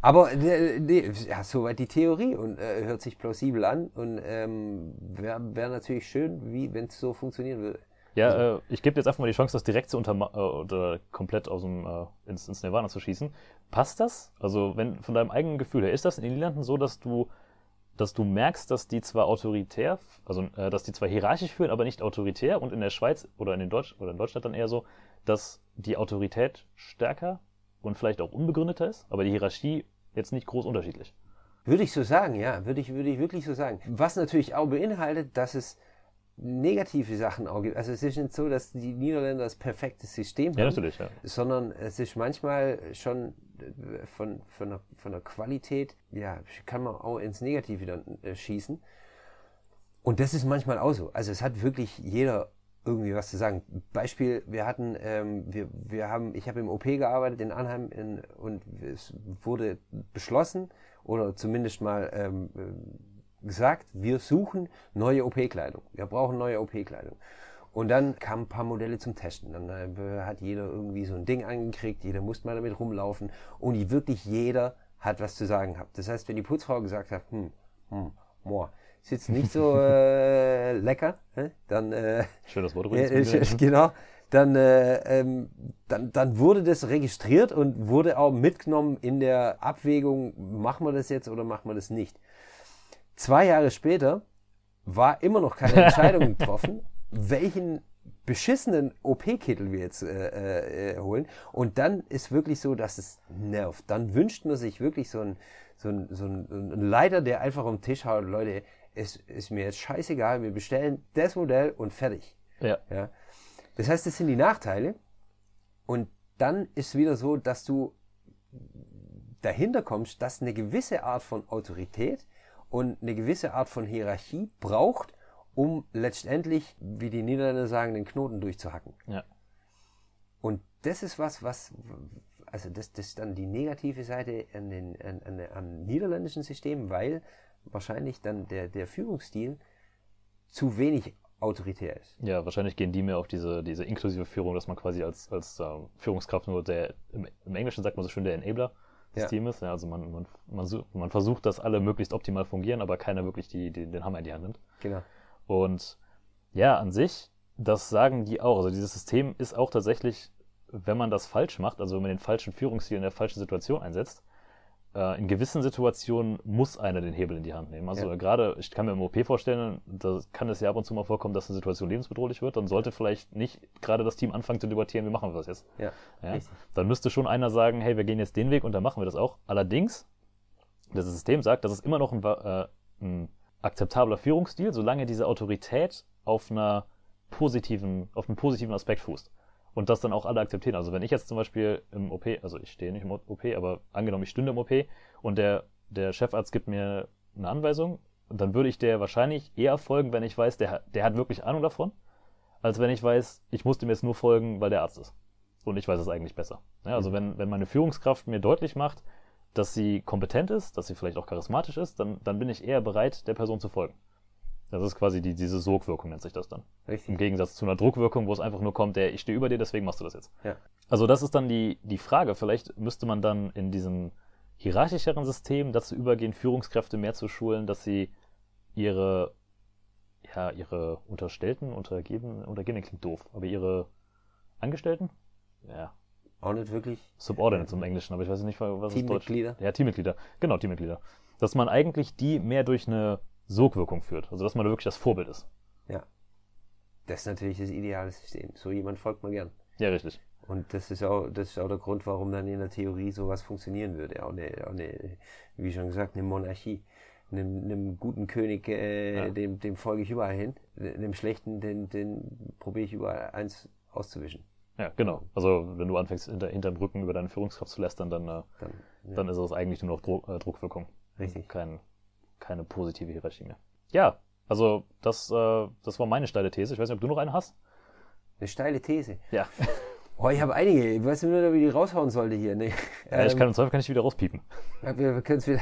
Aber äh, nee, ja, soweit die Theorie und äh, hört sich plausibel an und ähm, wäre wär natürlich schön, wenn es so funktionieren würde. Ja, äh, ich gebe jetzt einfach mal die Chance, das direkt zu unter äh, oder komplett aus dem äh, ins, ins Nirvana zu schießen. Passt das? Also, wenn von deinem eigenen Gefühl her, ist das in den Niederlanden so, dass du, dass du merkst, dass die zwar autoritär, also äh, dass die zwar hierarchisch führen, aber nicht autoritär und in der Schweiz oder in den Deutsch oder in Deutschland dann eher so, dass die Autorität stärker und vielleicht auch unbegründeter ist, aber die Hierarchie jetzt nicht groß unterschiedlich. Würde ich so sagen, ja, würde ich, würde ich wirklich so sagen. Was natürlich auch beinhaltet, dass es negative Sachen auch gibt. Also es ist nicht so, dass die Niederländer das perfekte System Ja, haben, natürlich, ja. sondern es ist manchmal schon von, von, der, von der Qualität, ja, kann man auch ins Negative dann äh, schießen. Und das ist manchmal auch so. Also es hat wirklich jeder irgendwie was zu sagen. Beispiel, wir hatten, ähm, wir, wir haben, ich habe im OP gearbeitet in Anheim in, und es wurde beschlossen oder zumindest mal ähm, äh, gesagt, wir suchen neue OP-Kleidung. Wir brauchen neue OP-Kleidung. Und dann kamen ein paar Modelle zum Testen. Dann äh, hat jeder irgendwie so ein Ding angekriegt, jeder musste mal damit rumlaufen und wirklich jeder hat was zu sagen gehabt. Das heißt, wenn die Putzfrau gesagt hat, hm, hm, boah, ist jetzt nicht so äh, lecker, hä? dann äh, Schönes Wort übrigens. äh, genau. Dann, äh, ähm, dann, dann wurde das registriert und wurde auch mitgenommen in der Abwägung, machen wir das jetzt oder machen wir das nicht. Zwei Jahre später war immer noch keine Entscheidung getroffen, welchen beschissenen OP-Kittel wir jetzt äh, äh, holen. Und dann ist wirklich so, dass es nervt. Dann wünscht man sich wirklich so einen so ein, so ein, ein Leiter, der einfach am Tisch haut, Leute, es ist mir jetzt scheißegal, wir bestellen das Modell und fertig. Ja. Ja. Das heißt, das sind die Nachteile. Und dann ist wieder so, dass du dahinter kommst, dass eine gewisse Art von Autorität und eine gewisse Art von Hierarchie braucht, um letztendlich, wie die Niederländer sagen, den Knoten durchzuhacken. ja. Und das ist was, was, also das, das ist dann die negative Seite an den, an, an, am niederländischen System, weil wahrscheinlich dann der, der Führungsstil zu wenig autoritär ist. Ja, wahrscheinlich gehen die mehr auf diese, diese inklusive Führung, dass man quasi als, als äh, Führungskraft nur der, im, im Englischen sagt man so schön, der Enabler des Ja. Teams. Ja, also man, man, man, man versucht, dass alle möglichst optimal fungieren, aber keiner wirklich die, die, den Hammer in die Hand nimmt. Genau. Und ja, an sich, das sagen die auch. Also dieses System ist auch tatsächlich, wenn man das falsch macht, also wenn man den falschen Führungsstil in der falschen Situation einsetzt, äh, in gewissen Situationen muss einer den Hebel in die Hand nehmen. Also Ja. gerade, ich kann mir im OP vorstellen, da kann es ja ab und zu mal vorkommen, dass eine Situation lebensbedrohlich wird. Dann sollte vielleicht nicht gerade das Team anfangen zu debattieren, wie machen wir das jetzt. Ja. Ja? Dann müsste schon einer sagen, hey, wir gehen jetzt den Weg und dann machen wir das auch. Allerdings, das System sagt, das ist immer noch ein, äh, ein akzeptabler Führungsstil, solange diese Autorität auf einer positiven, auf einem positiven Aspekt fußt. Und das dann auch alle akzeptieren. Also wenn ich jetzt zum Beispiel im OP, also ich stehe nicht im OP, aber angenommen, ich stünde im OP und der, der Chefarzt gibt mir eine Anweisung, dann würde ich der wahrscheinlich eher folgen, wenn ich weiß, der, hat- der hat wirklich Ahnung davon, als wenn ich weiß, ich muss dem jetzt nur folgen, weil der Arzt ist. Und ich weiß es eigentlich besser. Ja, also wenn, wenn meine Führungskraft mir deutlich macht, dass sie kompetent ist, dass sie vielleicht auch charismatisch ist, dann, dann bin ich eher bereit, der Person zu folgen. Das ist quasi die, diese Sogwirkung, nennt sich das dann. Im Richtig. Gegensatz zu einer Druckwirkung, wo es einfach nur kommt, der, ich stehe über dir, deswegen machst du das jetzt. Ja. Also das ist dann die, die Frage. Vielleicht müsste man dann in diesem hierarchischeren System dazu übergehen, Führungskräfte mehr zu schulen, dass sie ihre, ja, ihre Unterstellten, Untergebenen, Untergebenen klingt doof, aber ihre Angestellten? Ja, Auch nicht wirklich Subordinates im Englischen, aber ich weiß nicht, was ist Deutsch. Teammitglieder. Ja, Teammitglieder. Genau, Teammitglieder. Dass man eigentlich die mehr durch eine Sogwirkung führt. Also dass man da wirklich das Vorbild ist. Ja. Das ist natürlich das ideale System. So jemand folgt man gern. Ja, richtig. Und das ist auch, das ist auch der Grund, warum dann in der Theorie sowas funktionieren würde. Auch eine, auch eine wie schon gesagt, eine Monarchie. Einem, einem guten König, äh, Ja. dem, dem folge ich überall hin. Einem schlechten, den, den probiere ich überall eins auszuwischen. Ja, genau. Also wenn du anfängst, hinter, hinterm Rücken über deine Führungskraft zu lästern, dann, äh, Dann, ja, dann ist es eigentlich nur noch Dro äh, Druckwirkung. Richtig. Kein, keine positive Hierarchie mehr. Ja, also das, äh, das war meine steile These. Ich weiß nicht, ob du noch eine hast. Eine steile These. Ja. Oh, ich habe einige. Ich weiß nur, wie die raushauen sollte hier. Nee. ja ich Ähm, kann im Zweifel kann ich wieder rauspiepen. Wir, wir können es wieder.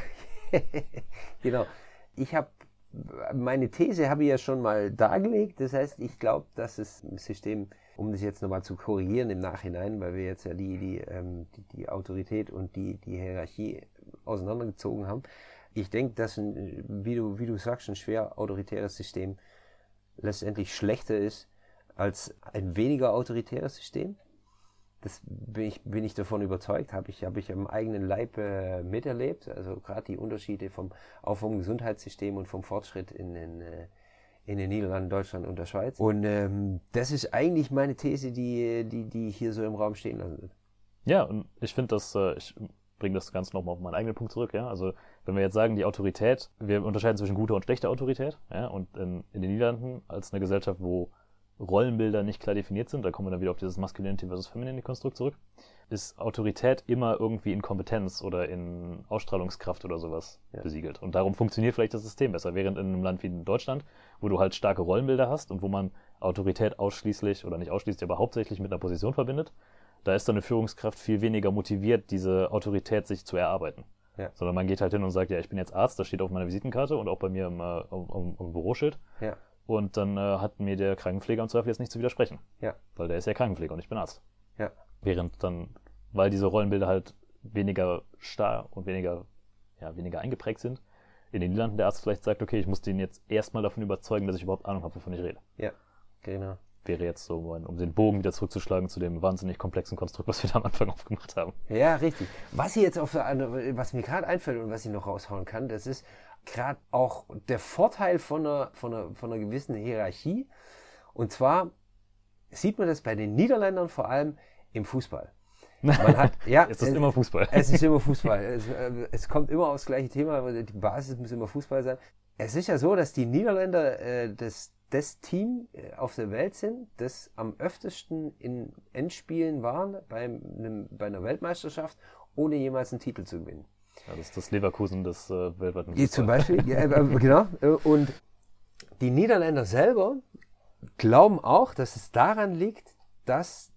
genau. Ich habe meine These habe ich ja schon mal dargelegt. Das heißt, ich glaube, dass das System, um das jetzt nochmal zu korrigieren im Nachhinein, weil wir jetzt ja die, die, ähm, die, die Autorität und die, die Hierarchie auseinandergezogen haben. Ich denke, dass ein, wie du, wie du sagst, ein schwer autoritäres System letztendlich schlechter ist als ein weniger autoritäres System. Das bin ich, bin ich davon überzeugt, habe ich, habe ich am eigenen Leib äh, miterlebt. Also gerade die Unterschiede vom, auch vom Gesundheitssystem und vom Fortschritt in den, äh, in den Niederlanden, Deutschland und der Schweiz. Und ähm, das ist eigentlich meine These, die, die, die hier so im Raum stehen lassen will. Ja, und ich finde das, äh, ich bringe das Ganze nochmal auf meinen eigenen Punkt zurück, ja. Also wenn wir jetzt sagen, die Autorität, wir unterscheiden zwischen guter und schlechter Autorität, ja, und in, in den Niederlanden als eine Gesellschaft, wo Rollenbilder nicht klar definiert sind, da kommen wir dann wieder auf dieses Masculinity versus Femininity Konstrukt zurück, ist Autorität immer irgendwie in Kompetenz oder in Ausstrahlungskraft oder sowas Ja. besiegelt. Und darum funktioniert vielleicht das System besser. Während in einem Land wie in Deutschland, wo du halt starke Rollenbilder hast und wo man Autorität ausschließlich oder nicht ausschließlich, aber hauptsächlich mit einer Position verbindet, da ist dann eine Führungskraft viel weniger motiviert, diese Autorität sich zu erarbeiten. Ja. Sondern man geht halt hin und sagt, ja, ich bin jetzt Arzt, das steht auf meiner Visitenkarte und auch bei mir im, äh, am, am, am Büroschild. Ja, Und dann äh, hat mir der Krankenpfleger im Zweifel jetzt nicht zu widersprechen. ja, Weil der ist ja Krankenpfleger und ich bin Arzt. ja, Während dann, weil diese Rollenbilder halt weniger starr und weniger, ja, weniger eingeprägt sind, in den Niederlanden der Arzt vielleicht sagt, okay, ich muss den jetzt erstmal davon überzeugen, dass ich überhaupt Ahnung habe, wovon ich rede. ja, genau. Wäre jetzt so, um den Bogen wieder zurückzuschlagen zu dem wahnsinnig komplexen Konstrukt, was wir da am Anfang aufgemacht haben. Ja, richtig. Was ich jetzt auf was mir gerade einfällt und was ich noch raushauen kann, das ist gerade auch der Vorteil von einer, von, einer, von einer gewissen Hierarchie. Und zwar sieht man das bei den Niederländern vor allem im Fußball. Man hat, ja, Es ist immer Fußball. Es ist immer Fußball. Es, äh, es kommt immer aufs gleiche Thema, aber die Basis muss immer Fußball sein. Es ist ja so, dass die Niederländer äh, das, das Team äh, auf der Welt sind, das am öftesten in Endspielen waren bei, einem, bei einer Weltmeisterschaft, ohne jemals einen Titel zu gewinnen. Ja, das ist das Leverkusen des äh, weltweiten Die zum Fußball. Beispiel, ja, äh, genau. äh, Und die Niederländer selber glauben auch, dass es daran liegt, dass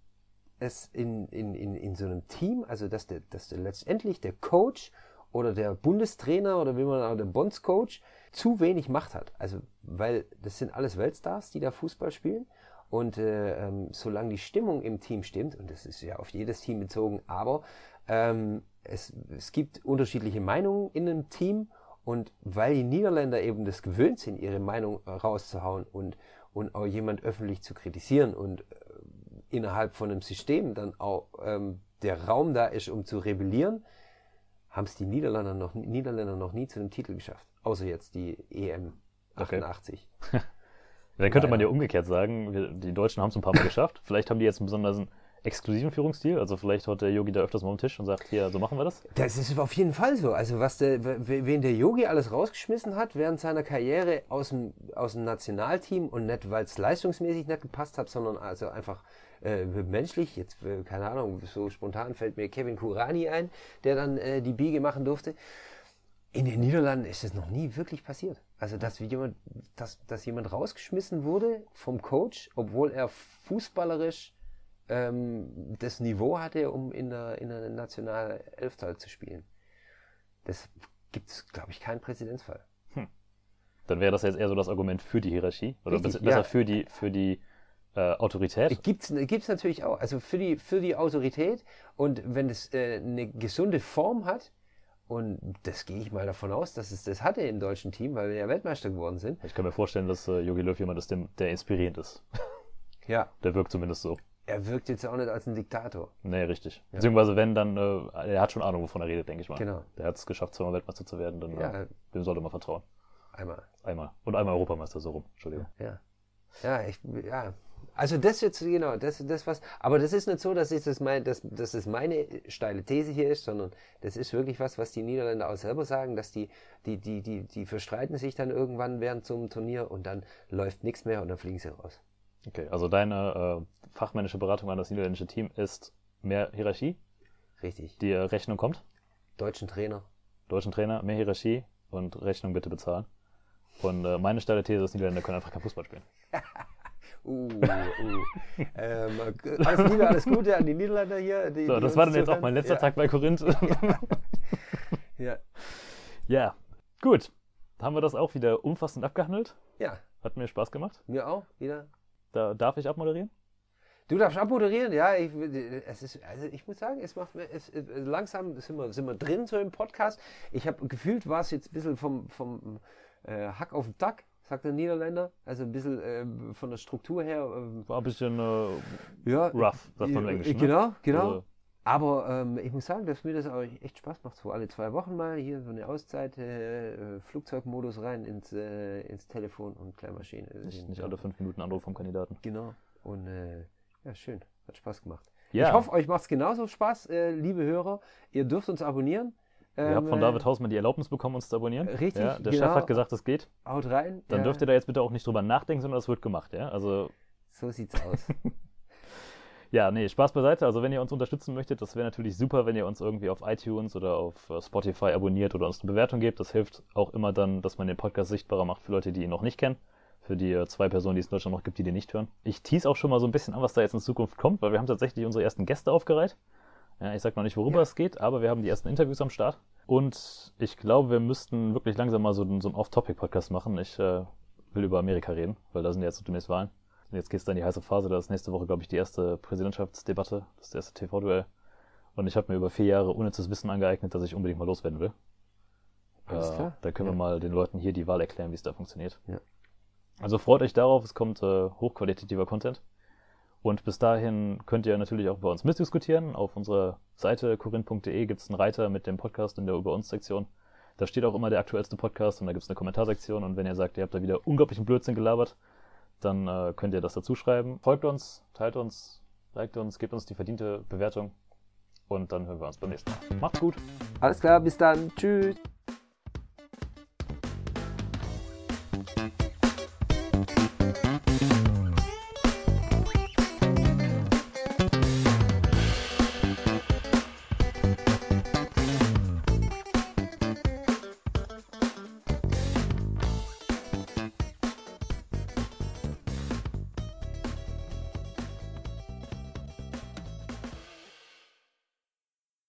es in, in, in, in so einem Team, also dass der, dass der letztendlich der Coach oder der Bundestrainer oder wie man auch der Bondscoach zu wenig Macht hat. Also, weil das sind alles Weltstars, die da Fußball spielen. Und äh, ähm, solange die Stimmung im Team stimmt, und das ist ja auf jedes Team bezogen, aber ähm, es, es gibt unterschiedliche Meinungen in einem Team und weil die Niederländer eben das gewöhnt sind, ihre Meinung äh, rauszuhauen und, und auch jemand öffentlich zu kritisieren und äh, innerhalb von einem System dann auch ähm, der Raum da ist, um zu rebellieren, haben es die Niederländer noch, Niederländer noch nie zu einem Titel geschafft. Außer jetzt die EM Okay. 88. Dann könnte man ja umgekehrt sagen, wir, die Deutschen haben es ein paar Mal geschafft. Vielleicht haben die jetzt einen besonders exklusiven Führungsstil. Also vielleicht haut der Yogi da öfters mal am Tisch und sagt, hier, so machen wir das. Das ist auf jeden Fall so. Also was der, wen der Yogi alles rausgeschmissen hat während seiner Karriere aus dem, aus dem Nationalteam und nicht, weil es leistungsmäßig nicht gepasst hat, sondern also einfach äh, menschlich. Jetzt, äh, keine Ahnung, so spontan fällt mir Kevin Kurani ein, der dann äh, die Biege machen durfte. In den Niederlanden ist das noch nie wirklich passiert. Also, dass jemand, dass, dass jemand rausgeschmissen wurde vom Coach, obwohl er fußballerisch ähm, das Niveau hatte, um in der, in der nationalen Elftal zu spielen. Das gibt es, glaube ich, keinen Präzedenzfall. Dann wäre das jetzt eher so das Argument für die Hierarchie oder Richtig, besser ja. für die, für die äh, Autorität. Gibt's, gibt's natürlich auch. Also für die, für die Autorität und wenn es äh, eine gesunde Form hat, und das gehe ich mal davon aus, dass es das hatte im deutschen Team, weil wir ja Weltmeister geworden sind. Ich kann mir vorstellen, dass äh, Jogi Löw jemand ist, dem, der inspirierend ist. Ja. Der wirkt zumindest so. Er wirkt jetzt auch nicht als ein Diktator. Nee, richtig. Beziehungsweise wenn, dann, äh, er hat schon Ahnung, wovon er redet, denke ich mal. Genau. Der hat es geschafft, zweimal Weltmeister zu werden, dann Ja. äh, dem sollte man vertrauen. Einmal. Einmal. Und einmal Europameister, so rum. Entschuldigung. Ja. Ja, ich, ja. Also das jetzt, genau, das, das was, aber das ist nicht so, dass, ich das, mein, dass, dass das meine steile These hier ist, sondern das ist wirklich was, was die Niederländer auch selber sagen, dass die, die, die, die, die verstreiten sich dann irgendwann während so einem Turnier und dann läuft nichts mehr und dann fliegen sie raus. Okay, also deine äh, fachmännische Beratung an das niederländische Team ist mehr Hierarchie, Richtig. die äh, Rechnung kommt, Deutschen Trainer. deutschen Trainer, mehr Hierarchie und Rechnung bitte bezahlen. Und äh, meine steile These ist, Niederländer können einfach kein Fußball spielen. Uh, uh. ähm, alles Liebe, alles Gute an die Niederländer hier. Die, So, die das war dann jetzt auch mein letzter ja. Tag bei Korinth. Ja. ja, gut. Haben wir das auch wieder umfassend abgehandelt? ja, Hat mir Spaß gemacht. mir auch wieder. Da darf ich abmoderieren? Du darfst abmoderieren, ja. Ich, es ist, also ich muss sagen, es macht mir, es, langsam sind wir, sind wir drin so im Podcast. Ich habe gefühlt, war es jetzt ein bisschen vom, vom äh, Hack auf den Tack, sagt der Niederländer. Also ein bisschen äh, von der Struktur her. Äh, War ein bisschen äh, ja, rough, sagt man im Englischen. Ne? Genau, genau. Also, Aber ähm, ich muss sagen, dass mir das auch echt Spaß macht. So alle zwei Wochen mal hier so eine Auszeit, äh, äh, Flugzeugmodus rein ins, äh, ins Telefon und Kleinmaschine. nicht, nicht alle fünf Minuten Anruf vom Kandidaten. Genau. Und äh, ja, schön. Hat Spaß gemacht. Ja. Ich hoffe, euch macht es genauso Spaß, äh, liebe Hörer. Ihr dürft uns abonnieren. Ihr habt von Ähm, David Hausmann die Erlaubnis bekommen, uns zu abonnieren. Richtig, Ja, der genau. Chef hat gesagt, es geht. äh, Haut rein. Dann ja, dürft ihr da jetzt bitte auch nicht drüber nachdenken, sondern es wird gemacht, ja? Also, So sieht's aus. ja, nee, Spaß beiseite. Also, wenn ihr uns unterstützen möchtet, das wäre natürlich super, wenn ihr uns irgendwie auf iTunes oder auf äh, Spotify abonniert oder uns eine Bewertung gebt. Das hilft auch immer dann, dass man den Podcast sichtbarer macht für Leute, die ihn noch nicht kennen. Für die äh, zwei Personen, die es in Deutschland noch gibt, die den nicht hören. Ich tease auch schon mal so ein bisschen an, was da jetzt in Zukunft kommt, weil wir haben tatsächlich unsere ersten Gäste aufgereiht. Ja, ich sag noch nicht, worüber Ja. es geht, aber wir haben die ersten Interviews am Start. Und ich glaube, wir müssten wirklich langsam mal so, einen- so einen Off-Topic-Podcast machen. Ich äh, will über Amerika reden, weil da sind ja jetzt demnächst Wahlen. Und jetzt geht es dann in die heiße Phase. Da ist nächste Woche, glaube ich, die erste Präsidentschaftsdebatte. Das erste TV-Duell. Und ich habe mir über vier Jahre unnützes Wissen angeeignet, dass ich unbedingt mal loswerden will. Alles Äh, klar. Da können wir Ja. mal den Leuten hier die Wahl erklären, wie es da funktioniert. Ja. Also freut euch darauf, es kommt äh, hochqualitativer Content. Und bis dahin könnt ihr natürlich auch bei uns mitdiskutieren. Auf unserer Seite korinth.de gibt es einen Reiter mit dem Podcast in der Über uns Sektion. Da steht auch immer der aktuellste Podcast und da gibt es eine Kommentarsektion. Und wenn ihr sagt, ihr habt da wieder unglaublichen Blödsinn gelabert, dann äh, könnt ihr das dazu schreiben. Folgt uns, teilt uns, liked uns, gebt uns die verdiente Bewertung. Und dann hören wir uns beim nächsten Mal. Macht's gut! Alles klar, bis dann. Tschüss.